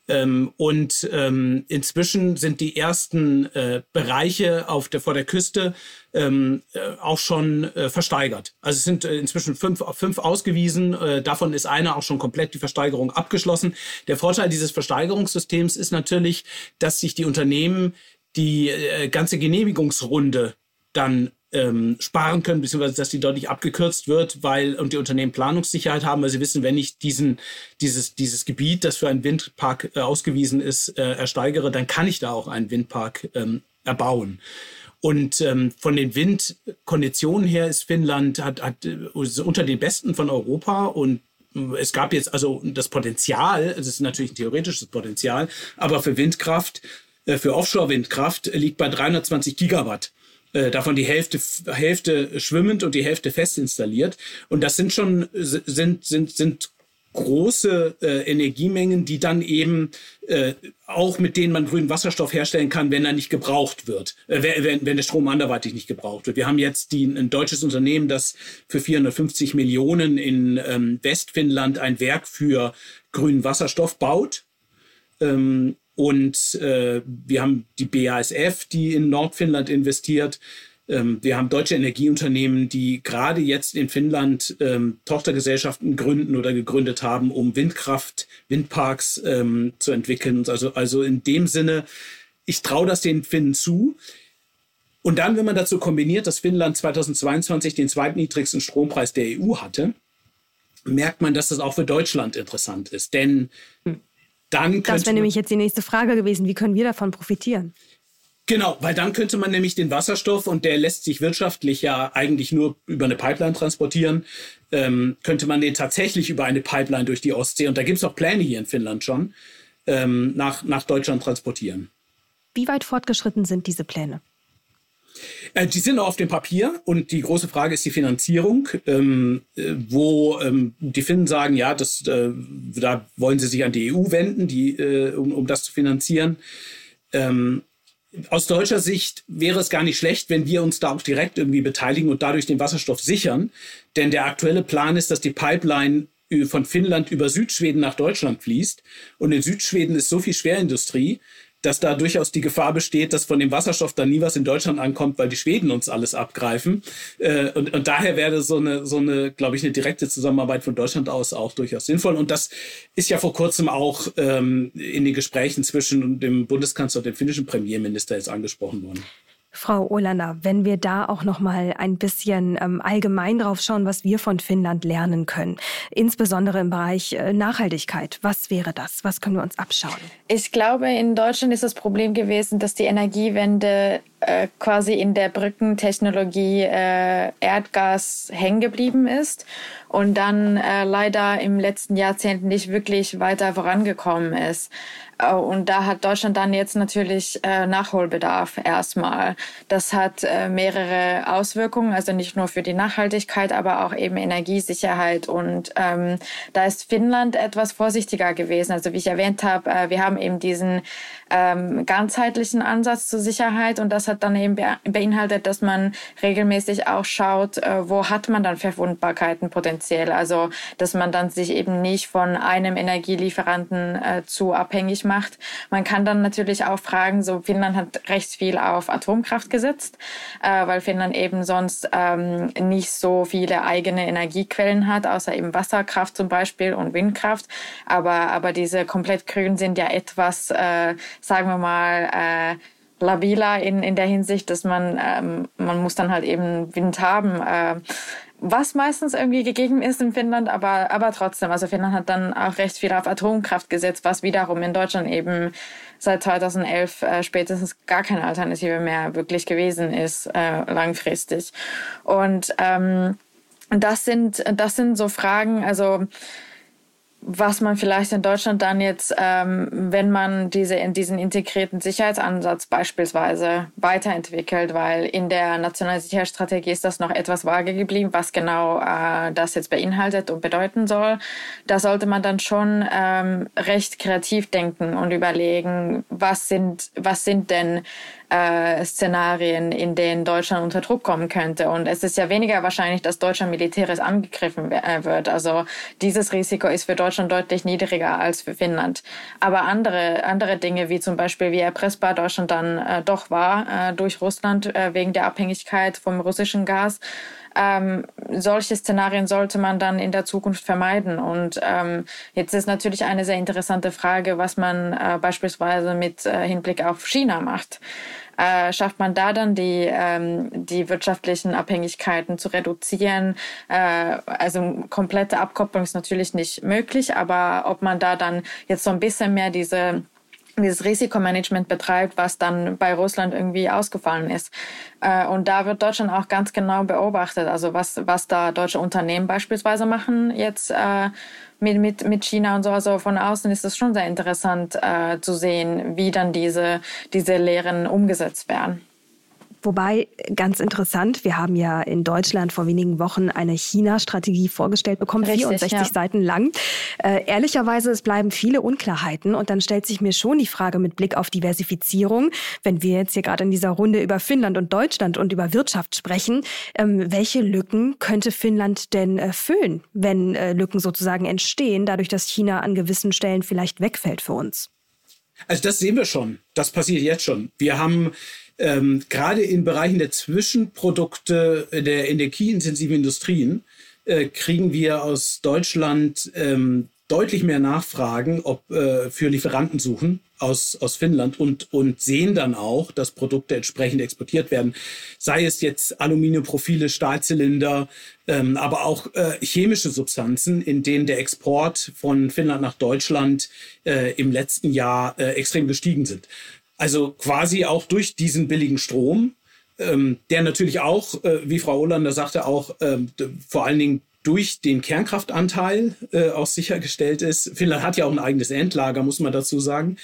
Ähm, und ähm, inzwischen sind die ersten äh, Bereiche auf der, vor der Küste ähm, äh, auch schon äh, versteigert. Also es sind äh, inzwischen fünf, fünf ausgewiesen. Äh, davon ist einer auch schon komplett die Versteigerung abgeschlossen. Der Vorteil dieses Versteigerungssystems ist natürlich, dass sich die Unternehmen die ganze Genehmigungsrunde dann ähm, sparen können, beziehungsweise dass die deutlich abgekürzt wird, weil und die Unternehmen Planungssicherheit haben, weil sie wissen, wenn ich diesen, dieses, dieses Gebiet, das für einen Windpark äh, ausgewiesen ist, äh, ersteigere, dann kann ich da auch einen Windpark ähm, erbauen. Und ähm, von den Windkonditionen her ist Finnland hat, hat äh, unter den besten von Europa und es gab jetzt also das Potenzial, es ist natürlich ein theoretisches Potenzial, aber für Windkraft, äh, für Offshore-Windkraft liegt bei 320 Gigawatt. Äh, davon die Hälfte, Hälfte schwimmend und die Hälfte fest installiert. Und das sind schon, sind, sind, sind große äh, Energiemengen, die dann eben äh, auch mit denen man grünen Wasserstoff herstellen kann, wenn er nicht gebraucht wird, äh, wenn, wenn der Strom anderweitig nicht gebraucht wird. Wir haben jetzt die, ein deutsches Unternehmen, das für 450 Millionen in ähm, Westfinnland ein Werk für grünen Wasserstoff baut. Ähm, und äh, wir haben die BASF, die in Nordfinnland investiert. Ähm, wir haben deutsche Energieunternehmen, die gerade jetzt in Finnland ähm, Tochtergesellschaften gründen oder gegründet haben, um Windkraft, Windparks ähm, zu entwickeln. Also, also in dem Sinne, ich traue das den Finnen zu. Und dann, wenn man dazu kombiniert, dass Finnland 2022 den zweitniedrigsten Strompreis der EU hatte, merkt man, dass das auch für Deutschland interessant ist. Denn hm. Dann. Das wäre nämlich jetzt die nächste Frage gewesen. Wie können wir davon profitieren? Genau, weil dann könnte man nämlich den Wasserstoff, und der lässt sich wirtschaftlich ja eigentlich nur über eine Pipeline transportieren, ähm, könnte man den tatsächlich über eine Pipeline durch die Ostsee, und da gibt es auch Pläne hier in Finnland schon, ähm, nach, nach Deutschland transportieren. Wie weit fortgeschritten sind diese Pläne? Äh, die sind noch auf dem Papier und die große Frage ist die Finanzierung, ähm, äh, wo ähm, die Finnen sagen, ja, das, äh, da wollen sie sich an die EU wenden, die, äh, um, um das zu finanzieren. Ähm, aus deutscher Sicht wäre es gar nicht schlecht, wenn wir uns da auch direkt irgendwie beteiligen und dadurch den Wasserstoff sichern. Denn der aktuelle Plan ist, dass die Pipeline von Finnland über Südschweden nach Deutschland fließt. Und in Südschweden ist so viel Schwerindustrie, dass da durchaus die Gefahr besteht, dass von dem Wasserstoff dann nie was in Deutschland ankommt, weil die Schweden uns alles abgreifen. Äh, und, und daher wäre so eine, so eine, glaube ich, eine direkte Zusammenarbeit von Deutschland aus auch durchaus sinnvoll. Und das ist ja vor kurzem auch ähm, in den Gesprächen zwischen dem Bundeskanzler und dem finnischen Premierminister jetzt angesprochen worden. Frau Olander, wenn wir da auch noch mal ein bisschen ähm, allgemein drauf schauen, was wir von Finnland lernen können, insbesondere im Bereich äh, Nachhaltigkeit. Was wäre das? Was können wir uns abschauen? Ich glaube, in Deutschland ist das Problem gewesen, dass die Energiewende äh, quasi in der Brückentechnologie äh, Erdgas hängen geblieben ist und dann äh, leider im letzten Jahrzehnt nicht wirklich weiter vorangekommen ist. Äh, und da hat Deutschland dann jetzt natürlich äh, Nachholbedarf erstmal. Das hat äh, mehrere Auswirkungen, also nicht nur für die Nachhaltigkeit, aber auch eben Energiesicherheit. Und ähm, da ist Finnland etwas vorsichtiger gewesen. Also wie ich erwähnt habe, äh, wir haben eben diesen ähm, ganzheitlichen Ansatz zur Sicherheit und das hat dann eben beinhaltet, dass man regelmäßig auch schaut, äh, wo hat man dann Verwundbarkeiten potenziell. Also dass man dann sich eben nicht von einem Energielieferanten äh, zu abhängig macht. Man kann dann natürlich auch fragen, so Finnland hat recht viel auf Atomkraft gesetzt, äh, weil Finnland eben sonst ähm, nicht so viele eigene Energiequellen hat, außer eben Wasserkraft zum Beispiel und Windkraft. Aber, aber diese komplett grün sind ja etwas äh, sagen wir mal, äh, labiler in, in der Hinsicht, dass man, ähm, man muss dann halt eben Wind haben. Äh, was meistens irgendwie gegeben ist in Finnland, aber, aber trotzdem. Also Finnland hat dann auch recht viel auf Atomkraft gesetzt, was wiederum in Deutschland eben seit 2011 äh, spätestens gar keine Alternative mehr wirklich gewesen ist, äh, langfristig. Und ähm, das sind, das sind so Fragen, also was man vielleicht in Deutschland dann jetzt, ähm, wenn man diese in diesen integrierten Sicherheitsansatz beispielsweise weiterentwickelt, weil in der nationalen Sicherheitsstrategie ist das noch etwas vage geblieben, was genau äh, das jetzt beinhaltet und bedeuten soll. Da sollte man dann schon ähm, recht kreativ denken und überlegen, was sind was sind denn äh, Szenarien, in denen Deutschland unter Druck kommen könnte. Und es ist ja weniger wahrscheinlich, dass Deutschland militärisch angegriffen äh, wird. Also dieses Risiko ist für Deutschland deutlich niedriger als für Finnland. Aber andere, andere Dinge, wie zum Beispiel, wie erpressbar Deutschland dann äh, doch war äh, durch Russland äh, wegen der Abhängigkeit vom russischen Gas, ähm, solche Szenarien sollte man dann in der Zukunft vermeiden. Und ähm, jetzt ist natürlich eine sehr interessante Frage, was man äh, beispielsweise mit äh, Hinblick auf China macht äh, schafft man da dann die, ähm, die wirtschaftlichen Abhängigkeiten zu reduzieren. Äh, also komplette Abkopplung ist natürlich nicht möglich, aber ob man da dann jetzt so ein bisschen mehr diese dieses Risikomanagement betreibt, was dann bei Russland irgendwie ausgefallen ist. Äh, und da wird Deutschland auch ganz genau beobachtet, also was, was da deutsche Unternehmen beispielsweise machen jetzt äh, mit, mit, mit China und so. Also von außen ist es schon sehr interessant äh, zu sehen, wie dann diese, diese Lehren umgesetzt werden. Wobei, ganz interessant, wir haben ja in Deutschland vor wenigen Wochen eine China-Strategie vorgestellt bekommen, Richtig, 64 ja. Seiten lang. Äh, ehrlicherweise, es bleiben viele Unklarheiten und dann stellt sich mir schon die Frage mit Blick auf Diversifizierung, wenn wir jetzt hier gerade in dieser Runde über Finnland und Deutschland und über Wirtschaft sprechen, ähm, welche Lücken könnte Finnland denn äh, füllen, wenn äh, Lücken sozusagen entstehen, dadurch, dass China an gewissen Stellen vielleicht wegfällt für uns? Also das sehen wir schon. Das passiert jetzt schon. Wir haben ähm, gerade in Bereichen der Zwischenprodukte der energieintensiven Industrien äh, kriegen wir aus Deutschland ähm, deutlich mehr Nachfragen ob, äh, für Lieferantensuchen aus, aus Finnland und, und sehen dann auch, dass Produkte entsprechend exportiert werden. Sei es jetzt Aluminiumprofile, Stahlzylinder, ähm, aber auch äh, chemische Substanzen, in denen der Export von Finnland nach Deutschland äh, im letzten Jahr äh, extrem gestiegen sind. Also quasi auch durch diesen billigen Strom, ähm, der natürlich auch, äh, wie Frau Olander sagte, auch ähm, vor allen Dingen durch den Kernkraftanteil äh, auch sichergestellt ist. Finnland hat ja auch ein eigenes Endlager, muss man dazu sagen.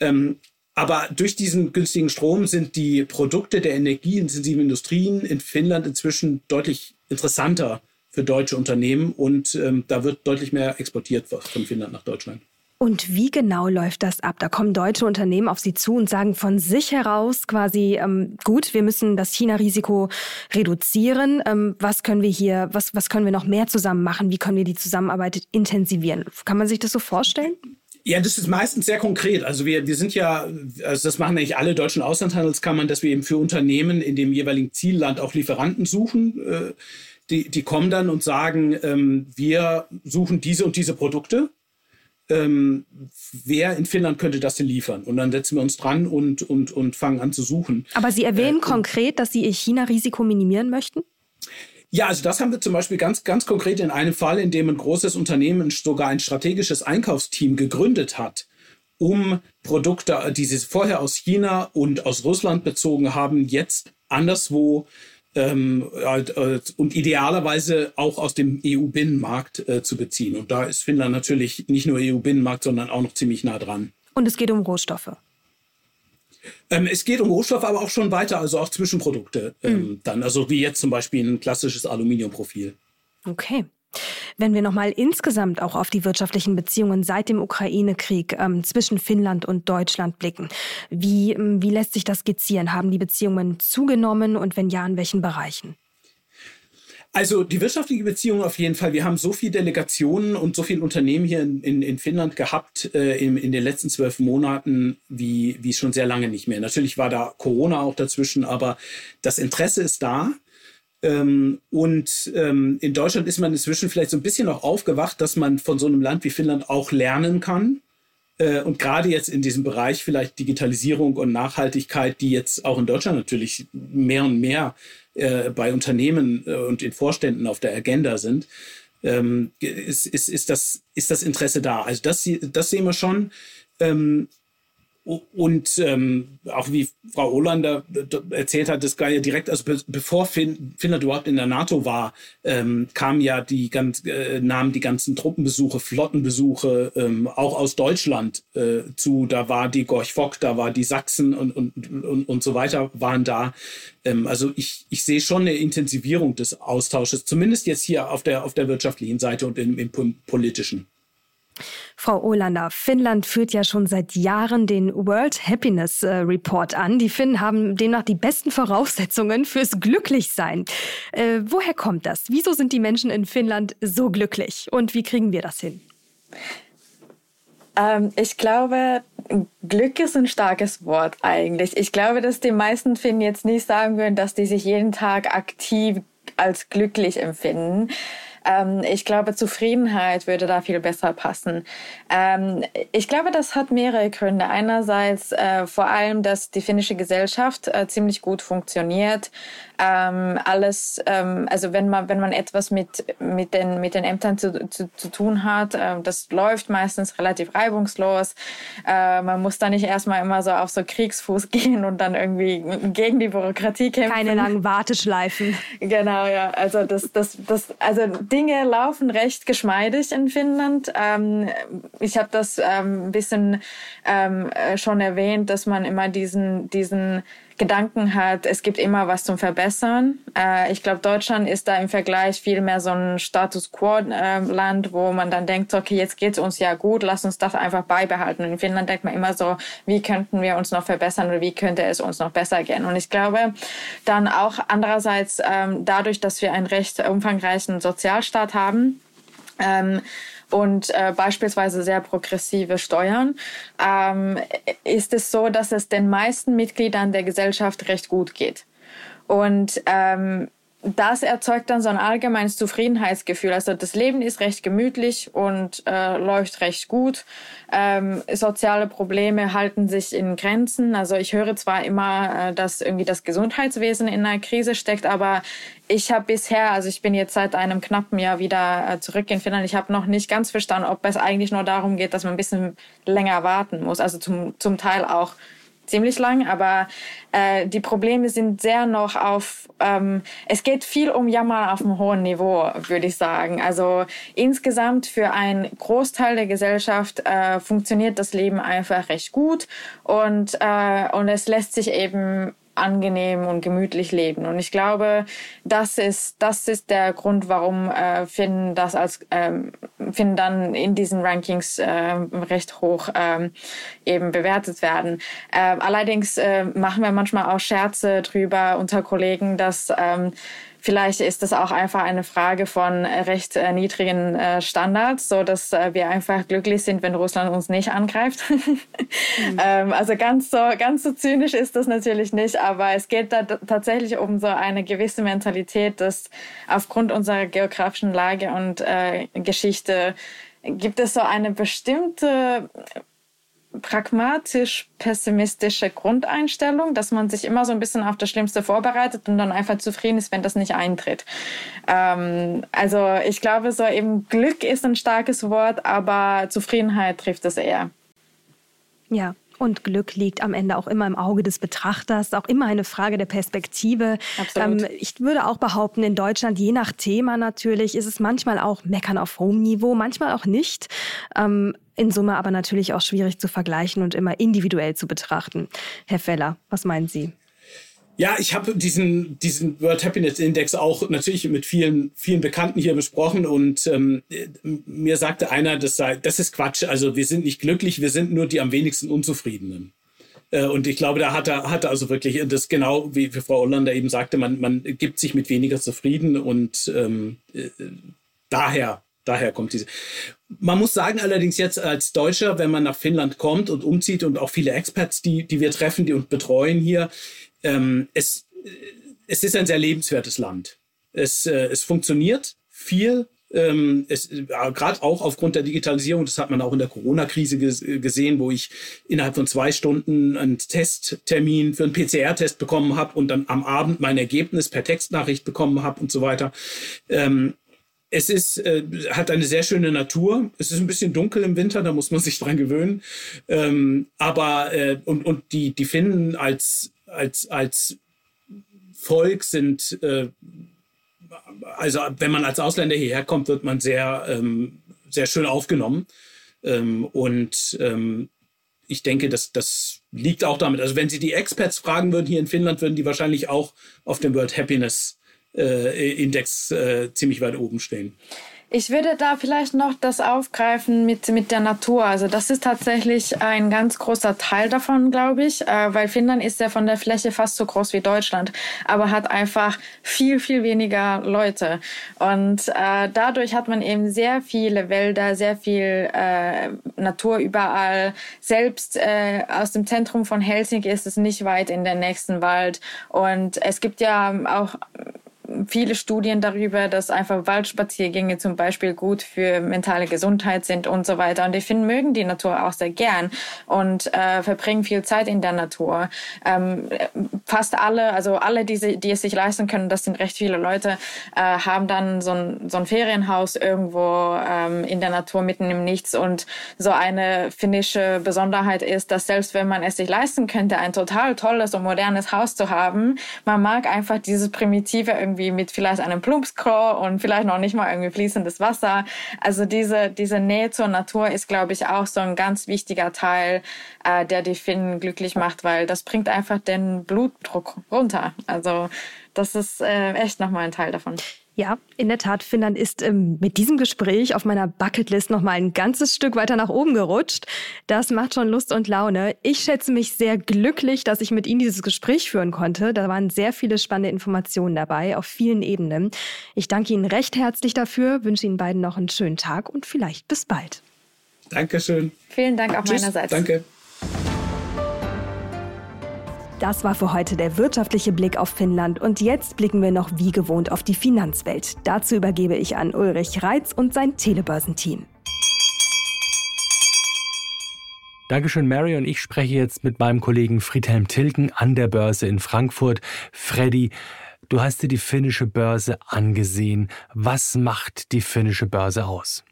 Ähm, aber durch diesen günstigen Strom sind die Produkte der energieintensiven Industrien in Finnland inzwischen deutlich interessanter für deutsche Unternehmen und ähm, da wird deutlich mehr exportiert von Finnland nach Deutschland. Und wie genau läuft das ab? Da kommen deutsche Unternehmen auf Sie zu und sagen von sich heraus quasi, ähm, gut, wir müssen das China-Risiko reduzieren. Ähm, was können wir hier, was, was können wir noch mehr zusammen machen? Wie können wir die Zusammenarbeit intensivieren? Kann man sich das so vorstellen? Ja, das ist meistens sehr konkret. Also wir, wir sind ja, also das machen eigentlich alle deutschen Auslandshandelskammern, dass wir eben für Unternehmen in dem jeweiligen Zielland auch Lieferanten suchen. Äh, die, die kommen dann und sagen, ähm, wir suchen diese und diese Produkte ähm, wer in Finnland könnte das denn liefern? Und dann setzen wir uns dran und, und, und fangen an zu suchen. Aber Sie erwähnen äh, konkret, dass Sie Ihr China-Risiko minimieren möchten? Ja, also das haben wir zum Beispiel ganz, ganz konkret in einem Fall, in dem ein großes Unternehmen sogar ein strategisches Einkaufsteam gegründet hat, um Produkte, die sie vorher aus China und aus Russland bezogen haben, jetzt anderswo ähm, äh, und idealerweise auch aus dem EU-Binnenmarkt äh, zu beziehen. Und da ist Finnland natürlich nicht nur EU-Binnenmarkt, sondern auch noch ziemlich nah dran. Und es geht um Rohstoffe. Ähm, es geht um Rohstoffe, aber auch schon weiter, also auch Zwischenprodukte ähm, mhm. dann, also wie jetzt zum Beispiel ein klassisches Aluminiumprofil. Okay. Wenn wir nochmal insgesamt auch auf die wirtschaftlichen Beziehungen seit dem Ukraine-Krieg ähm, zwischen Finnland und Deutschland blicken, wie, ähm, wie lässt sich das skizzieren? Haben die Beziehungen zugenommen und wenn ja, in welchen Bereichen? Also die wirtschaftliche Beziehung auf jeden Fall. Wir haben so viele Delegationen und so viele Unternehmen hier in, in, in Finnland gehabt äh, in, in den letzten zwölf Monaten wie, wie schon sehr lange nicht mehr. Natürlich war da Corona auch dazwischen, aber das Interesse ist da. Ähm, und ähm, in Deutschland ist man inzwischen vielleicht so ein bisschen auch aufgewacht, dass man von so einem Land wie Finnland auch lernen kann. Äh, und gerade jetzt in diesem Bereich vielleicht Digitalisierung und Nachhaltigkeit, die jetzt auch in Deutschland natürlich mehr und mehr äh, bei Unternehmen äh, und in Vorständen auf der Agenda sind, ähm, ist, ist, ist, das, ist das Interesse da. Also das, das sehen wir schon. Ähm, und ähm, auch wie Frau Olander erzählt hat, das ja direkt, also be bevor fin Finnland überhaupt in der NATO war, ähm, kamen ja die ganz, äh, nahmen die ganzen Truppenbesuche, Flottenbesuche ähm, auch aus Deutschland äh, zu. Da war die Gorch Fock, da war die Sachsen und, und, und, und so weiter waren da. Ähm, also ich, ich sehe schon eine Intensivierung des Austausches, zumindest jetzt hier auf der, auf der wirtschaftlichen Seite und im, im politischen. Frau Olander, Finnland führt ja schon seit Jahren den World Happiness äh, Report an. Die Finnen haben demnach die besten Voraussetzungen fürs Glücklichsein. Äh, woher kommt das? Wieso sind die Menschen in Finnland so glücklich? Und wie kriegen wir das hin? Ähm, ich glaube, Glück ist ein starkes Wort eigentlich. Ich glaube, dass die meisten Finnen jetzt nicht sagen würden, dass die sich jeden Tag aktiv als glücklich empfinden. Ähm, ich glaube, Zufriedenheit würde da viel besser passen. Ähm, ich glaube, das hat mehrere Gründe. Einerseits äh, vor allem, dass die finnische Gesellschaft äh, ziemlich gut funktioniert. Ähm, alles, ähm, also wenn man, wenn man etwas mit, mit, den, mit den Ämtern zu, zu, zu tun hat, äh, das läuft meistens relativ reibungslos. Äh, man muss da nicht erstmal immer so auf so Kriegsfuß [LAUGHS] gehen und dann irgendwie gegen die Bürokratie kämpfen. Keine langen Warteschleifen. Genau, ja. Also das, das, das, also Dinge laufen recht geschmeidig in Finnland. Ähm, ich habe das ähm, ein bisschen ähm, schon erwähnt, dass man immer diesen, diesen Gedanken hat, es gibt immer was zum Verbessern. Äh, ich glaube, Deutschland ist da im Vergleich viel mehr so ein Status Quo-Land, äh, wo man dann denkt, okay, jetzt geht's uns ja gut, lass uns das einfach beibehalten. Und in Finnland denkt man immer so, wie könnten wir uns noch verbessern oder wie könnte es uns noch besser gehen? Und ich glaube, dann auch andererseits ähm, dadurch, dass wir einen recht umfangreichen Sozialstaat haben, ähm, und äh, beispielsweise sehr progressive Steuern, ähm, ist es so, dass es den meisten Mitgliedern der Gesellschaft recht gut geht. Und ähm, das erzeugt dann so ein allgemeines Zufriedenheitsgefühl. Also das Leben ist recht gemütlich und äh, läuft recht gut. Ähm, soziale Probleme halten sich in Grenzen. Also ich höre zwar immer, äh, dass irgendwie das Gesundheitswesen in einer Krise steckt, aber ich habe bisher, also ich bin jetzt seit einem knappen Jahr wieder äh, zurück in Finnland, ich habe noch nicht ganz verstanden, ob es eigentlich nur darum geht, dass man ein bisschen länger warten muss. Also zum, zum Teil auch ziemlich lang, aber äh, die Probleme sind sehr noch auf, ähm, es geht viel um Jammer auf einem hohen Niveau, würde ich sagen. Also insgesamt für einen Großteil der Gesellschaft äh, funktioniert das Leben einfach recht gut und, äh, und es lässt sich eben angenehm und gemütlich leben. Und ich glaube, das ist, das ist der Grund, warum äh, Finn das als ähm, Finn dann in diesen Rankings äh, recht hoch ähm, eben bewertet werden. Äh, allerdings äh, machen wir manchmal auch Scherze drüber unter Kollegen, dass ähm, Vielleicht ist das auch einfach eine Frage von recht äh, niedrigen äh, Standards, so dass äh, wir einfach glücklich sind, wenn Russland uns nicht angreift. [LAUGHS] mhm. ähm, also ganz so, ganz so zynisch ist das natürlich nicht, aber es geht da tatsächlich um so eine gewisse Mentalität, dass aufgrund unserer geografischen Lage und äh, Geschichte gibt es so eine bestimmte pragmatisch pessimistische Grundeinstellung, dass man sich immer so ein bisschen auf das Schlimmste vorbereitet und dann einfach zufrieden ist, wenn das nicht eintritt. Ähm, also ich glaube, so eben Glück ist ein starkes Wort, aber Zufriedenheit trifft es eher. Ja, und Glück liegt am Ende auch immer im Auge des Betrachters, auch immer eine Frage der Perspektive. Ähm, ich würde auch behaupten, in Deutschland, je nach Thema natürlich, ist es manchmal auch Meckern auf hohem Niveau, manchmal auch nicht. Ähm, in Summe aber natürlich auch schwierig zu vergleichen und immer individuell zu betrachten. Herr Feller, was meinen Sie? Ja, ich habe diesen, diesen World Happiness Index auch natürlich mit vielen, vielen Bekannten hier besprochen und ähm, mir sagte einer, das sei, das ist Quatsch. Also wir sind nicht glücklich, wir sind nur die am wenigsten Unzufriedenen. Äh, und ich glaube, da hat er, hat er also wirklich das genau, wie, wie Frau Hollander eben sagte, man, man gibt sich mit weniger zufrieden und ähm, äh, daher, daher kommt diese. Man muss sagen, allerdings jetzt als Deutscher, wenn man nach Finnland kommt und umzieht und auch viele Experts, die, die wir treffen, die uns betreuen hier, ähm, es, es ist ein sehr lebenswertes Land. Es, äh, es funktioniert viel. Ähm, es, äh, Gerade auch aufgrund der Digitalisierung, das hat man auch in der Corona-Krise ges gesehen, wo ich innerhalb von zwei Stunden einen Testtermin für einen PCR-Test bekommen habe und dann am Abend mein Ergebnis per Textnachricht bekommen habe und so weiter. Ähm, es ist, äh, hat eine sehr schöne Natur. Es ist ein bisschen dunkel im Winter, da muss man sich dran gewöhnen. Ähm, aber äh, und, und die, die Finnen als als, als Volk sind, äh, also wenn man als Ausländer hierher kommt, wird man sehr, ähm, sehr schön aufgenommen. Ähm, und ähm, ich denke, dass das liegt auch damit. Also wenn Sie die Experts fragen würden hier in Finnland, würden die wahrscheinlich auch auf dem World Happiness äh, Index äh, ziemlich weit oben stehen. Ich würde da vielleicht noch das aufgreifen mit, mit der Natur. Also das ist tatsächlich ein ganz großer Teil davon, glaube ich, äh, weil Finnland ist ja von der Fläche fast so groß wie Deutschland, aber hat einfach viel, viel weniger Leute. Und äh, dadurch hat man eben sehr viele Wälder, sehr viel äh, Natur überall. Selbst äh, aus dem Zentrum von Helsinki ist es nicht weit in den nächsten Wald. Und es gibt ja auch viele Studien darüber, dass einfach Waldspaziergänge zum Beispiel gut für mentale Gesundheit sind und so weiter. Und ich finde, mögen die Natur auch sehr gern und äh, verbringen viel Zeit in der Natur. Ähm, fast alle, also alle, die, die es sich leisten können, das sind recht viele Leute, äh, haben dann so ein, so ein Ferienhaus irgendwo ähm, in der Natur mitten im Nichts. Und so eine finnische Besonderheit ist, dass selbst wenn man es sich leisten könnte, ein total tolles und modernes Haus zu haben, man mag einfach dieses primitive irgendwie mit vielleicht einem Plumpsklo und vielleicht noch nicht mal irgendwie fließendes Wasser. Also diese, diese Nähe zur Natur ist, glaube ich, auch so ein ganz wichtiger Teil, äh, der die Finnen glücklich macht, weil das bringt einfach den Blutdruck runter. Also das ist äh, echt nochmal ein Teil davon. Ja, in der Tat, Finnland ist ähm, mit diesem Gespräch auf meiner Bucketlist noch mal ein ganzes Stück weiter nach oben gerutscht. Das macht schon Lust und Laune. Ich schätze mich sehr glücklich, dass ich mit Ihnen dieses Gespräch führen konnte. Da waren sehr viele spannende Informationen dabei auf vielen Ebenen. Ich danke Ihnen recht herzlich dafür, wünsche Ihnen beiden noch einen schönen Tag und vielleicht bis bald. Dankeschön. Vielen Dank auch Tschüss. meinerseits. Danke. Das war für heute der wirtschaftliche Blick auf Finnland und jetzt blicken wir noch wie gewohnt auf die Finanzwelt. Dazu übergebe ich an Ulrich Reitz und sein Telebörsenteam. Dankeschön, Mary. Und ich spreche jetzt mit meinem Kollegen Friedhelm Tilken an der Börse in Frankfurt. Freddy, du hast dir die finnische Börse angesehen. Was macht die finnische Börse aus?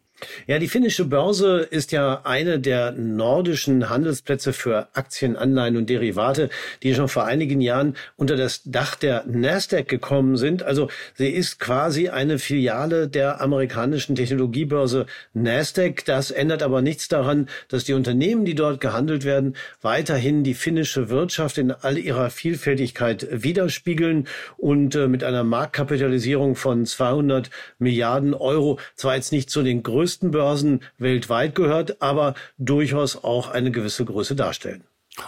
Ja, die finnische Börse ist ja eine der nordischen Handelsplätze für Aktien, Anleihen und Derivate, die schon vor einigen Jahren unter das Dach der Nasdaq gekommen sind. Also sie ist quasi eine Filiale der amerikanischen Technologiebörse Nasdaq. Das ändert aber nichts daran, dass die Unternehmen, die dort gehandelt werden, weiterhin die finnische Wirtschaft in all ihrer Vielfältigkeit widerspiegeln und äh, mit einer Marktkapitalisierung von 200 Milliarden Euro zwar jetzt nicht zu den größten größten Börsen weltweit gehört, aber durchaus auch eine gewisse Größe darstellen.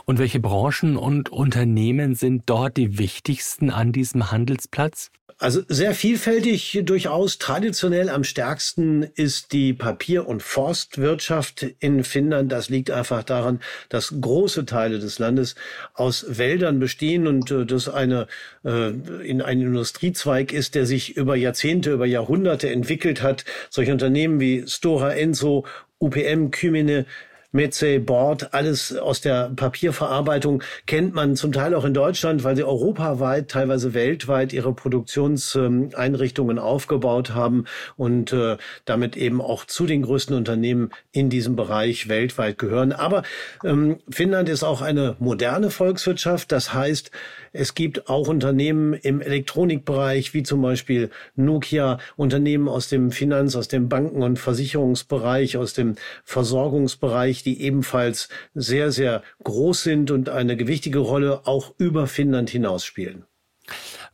Und welche Branchen und Unternehmen sind dort die wichtigsten an diesem Handelsplatz? Also sehr vielfältig, durchaus traditionell am stärksten ist die Papier- und Forstwirtschaft in Finnland. Das liegt einfach daran, dass große Teile des Landes aus Wäldern bestehen und äh, das eine äh, in ein Industriezweig ist, der sich über Jahrzehnte, über Jahrhunderte entwickelt hat. Solche Unternehmen wie Stora Enso, UPM, Kymene, Metze, Bord, alles aus der Papierverarbeitung kennt man zum Teil auch in Deutschland, weil sie europaweit, teilweise weltweit ihre Produktionseinrichtungen aufgebaut haben und äh, damit eben auch zu den größten Unternehmen in diesem Bereich weltweit gehören. Aber ähm, Finnland ist auch eine moderne Volkswirtschaft. Das heißt, es gibt auch Unternehmen im Elektronikbereich, wie zum Beispiel Nokia, Unternehmen aus dem Finanz-, aus dem Banken- und Versicherungsbereich, aus dem Versorgungsbereich, die ebenfalls sehr, sehr groß sind und eine gewichtige Rolle auch über Finnland hinaus spielen.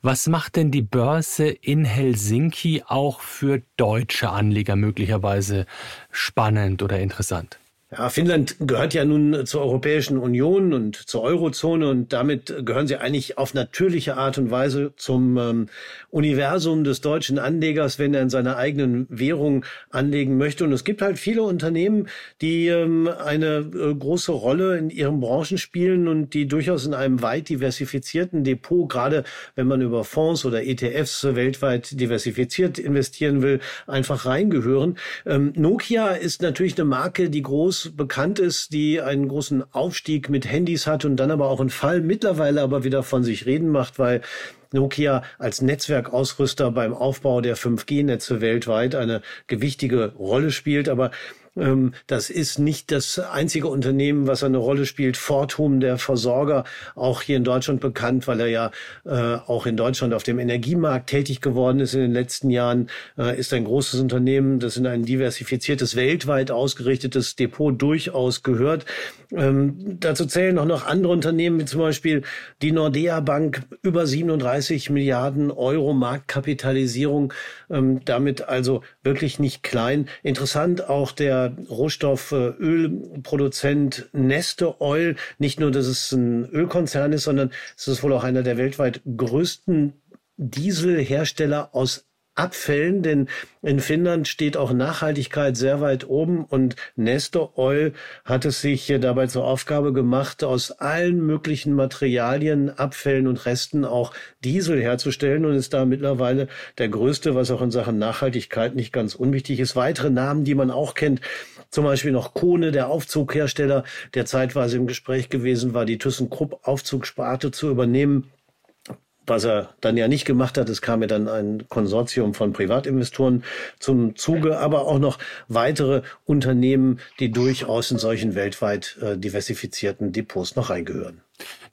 Was macht denn die Börse in Helsinki auch für deutsche Anleger möglicherweise spannend oder interessant? Ja, Finnland gehört ja nun zur Europäischen Union und zur Eurozone und damit gehören sie eigentlich auf natürliche Art und Weise zum ähm, Universum des deutschen Anlegers, wenn er in seiner eigenen Währung anlegen möchte. Und es gibt halt viele Unternehmen, die ähm, eine äh, große Rolle in ihren Branchen spielen und die durchaus in einem weit diversifizierten Depot, gerade wenn man über Fonds oder ETFs weltweit diversifiziert investieren will, einfach reingehören. Ähm, Nokia ist natürlich eine Marke, die groß bekannt ist, die einen großen Aufstieg mit Handys hat und dann aber auch einen Fall mittlerweile aber wieder von sich reden macht, weil Nokia als Netzwerkausrüster beim Aufbau der 5G-Netze weltweit eine gewichtige Rolle spielt. Aber das ist nicht das einzige Unternehmen, was eine Rolle spielt. Fortum, der Versorger, auch hier in Deutschland bekannt, weil er ja äh, auch in Deutschland auf dem Energiemarkt tätig geworden ist in den letzten Jahren, äh, ist ein großes Unternehmen, das in ein diversifiziertes, weltweit ausgerichtetes Depot durchaus gehört. Ähm, dazu zählen auch noch andere Unternehmen, wie zum Beispiel die Nordea Bank, über 37 Milliarden Euro Marktkapitalisierung, ähm, damit also wirklich nicht klein. Interessant auch der Rohstoffölproduzent Neste Oil. Nicht nur, dass es ein Ölkonzern ist, sondern es ist wohl auch einer der weltweit größten Dieselhersteller aus Abfällen, denn in Finnland steht auch Nachhaltigkeit sehr weit oben und Nestor Oil hat es sich dabei zur Aufgabe gemacht, aus allen möglichen Materialien, Abfällen und Resten auch Diesel herzustellen und ist da mittlerweile der größte, was auch in Sachen Nachhaltigkeit nicht ganz unwichtig ist. Weitere Namen, die man auch kennt, zum Beispiel noch Kone, der Aufzughersteller, der zeitweise im Gespräch gewesen war, die ThyssenKrupp Aufzugsparte zu übernehmen was er dann ja nicht gemacht hat. Es kam ja dann ein Konsortium von Privatinvestoren zum Zuge, aber auch noch weitere Unternehmen, die durchaus in solchen weltweit äh, diversifizierten Depots noch reingehören.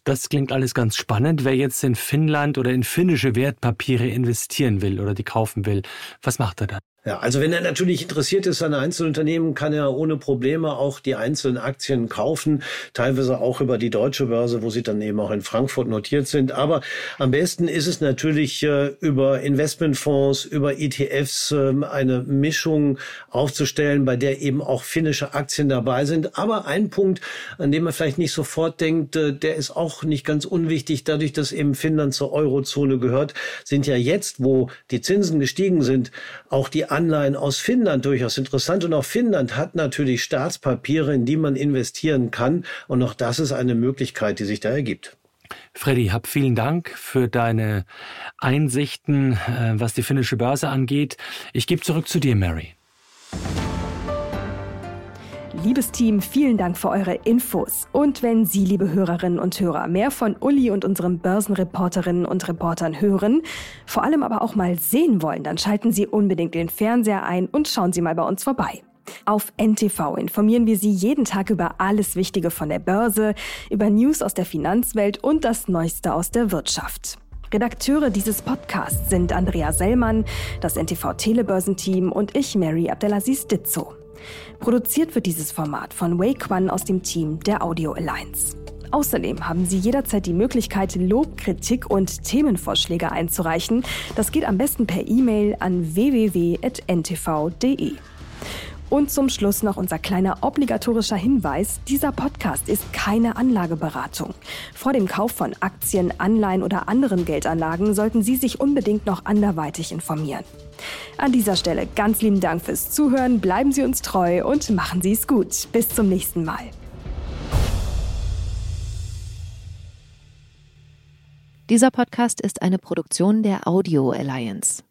Das klingt alles ganz spannend. Wer jetzt in Finnland oder in finnische Wertpapiere investieren will oder die kaufen will, was macht er dann? Ja, also wenn er natürlich interessiert ist an Einzelunternehmen, kann er ohne Probleme auch die einzelnen Aktien kaufen, teilweise auch über die deutsche Börse, wo sie dann eben auch in Frankfurt notiert sind. Aber am besten ist es natürlich äh, über Investmentfonds, über ETFs äh, eine Mischung aufzustellen, bei der eben auch finnische Aktien dabei sind. Aber ein Punkt, an dem man vielleicht nicht sofort denkt, äh, der ist auch nicht ganz unwichtig. Dadurch, dass eben Finnland zur Eurozone gehört, sind ja jetzt, wo die Zinsen gestiegen sind, auch die Anleihen aus Finnland durchaus interessant. Und auch Finnland hat natürlich Staatspapiere, in die man investieren kann. Und auch das ist eine Möglichkeit, die sich da ergibt. Freddy, hab vielen Dank für deine Einsichten, äh, was die finnische Börse angeht. Ich gebe zurück zu dir, Mary. Liebes Team, vielen Dank für eure Infos. Und wenn Sie, liebe Hörerinnen und Hörer, mehr von Uli und unseren Börsenreporterinnen und Reportern hören, vor allem aber auch mal sehen wollen, dann schalten Sie unbedingt den Fernseher ein und schauen Sie mal bei uns vorbei. Auf NTV informieren wir Sie jeden Tag über alles Wichtige von der Börse, über News aus der Finanzwelt und das Neueste aus der Wirtschaft. Redakteure dieses Podcasts sind Andrea Sellmann, das NTV Telebörsenteam und ich, Mary Abdelaziz Ditzo. Produziert wird dieses Format von Wei Quan aus dem Team der Audio Alliance. Außerdem haben Sie jederzeit die Möglichkeit, Lob, Kritik und Themenvorschläge einzureichen. Das geht am besten per E-Mail an www.ntv.de. Und zum Schluss noch unser kleiner obligatorischer Hinweis. Dieser Podcast ist keine Anlageberatung. Vor dem Kauf von Aktien, Anleihen oder anderen Geldanlagen sollten Sie sich unbedingt noch anderweitig informieren. An dieser Stelle ganz lieben Dank fürs Zuhören, bleiben Sie uns treu und machen Sie es gut. Bis zum nächsten Mal. Dieser Podcast ist eine Produktion der Audio Alliance.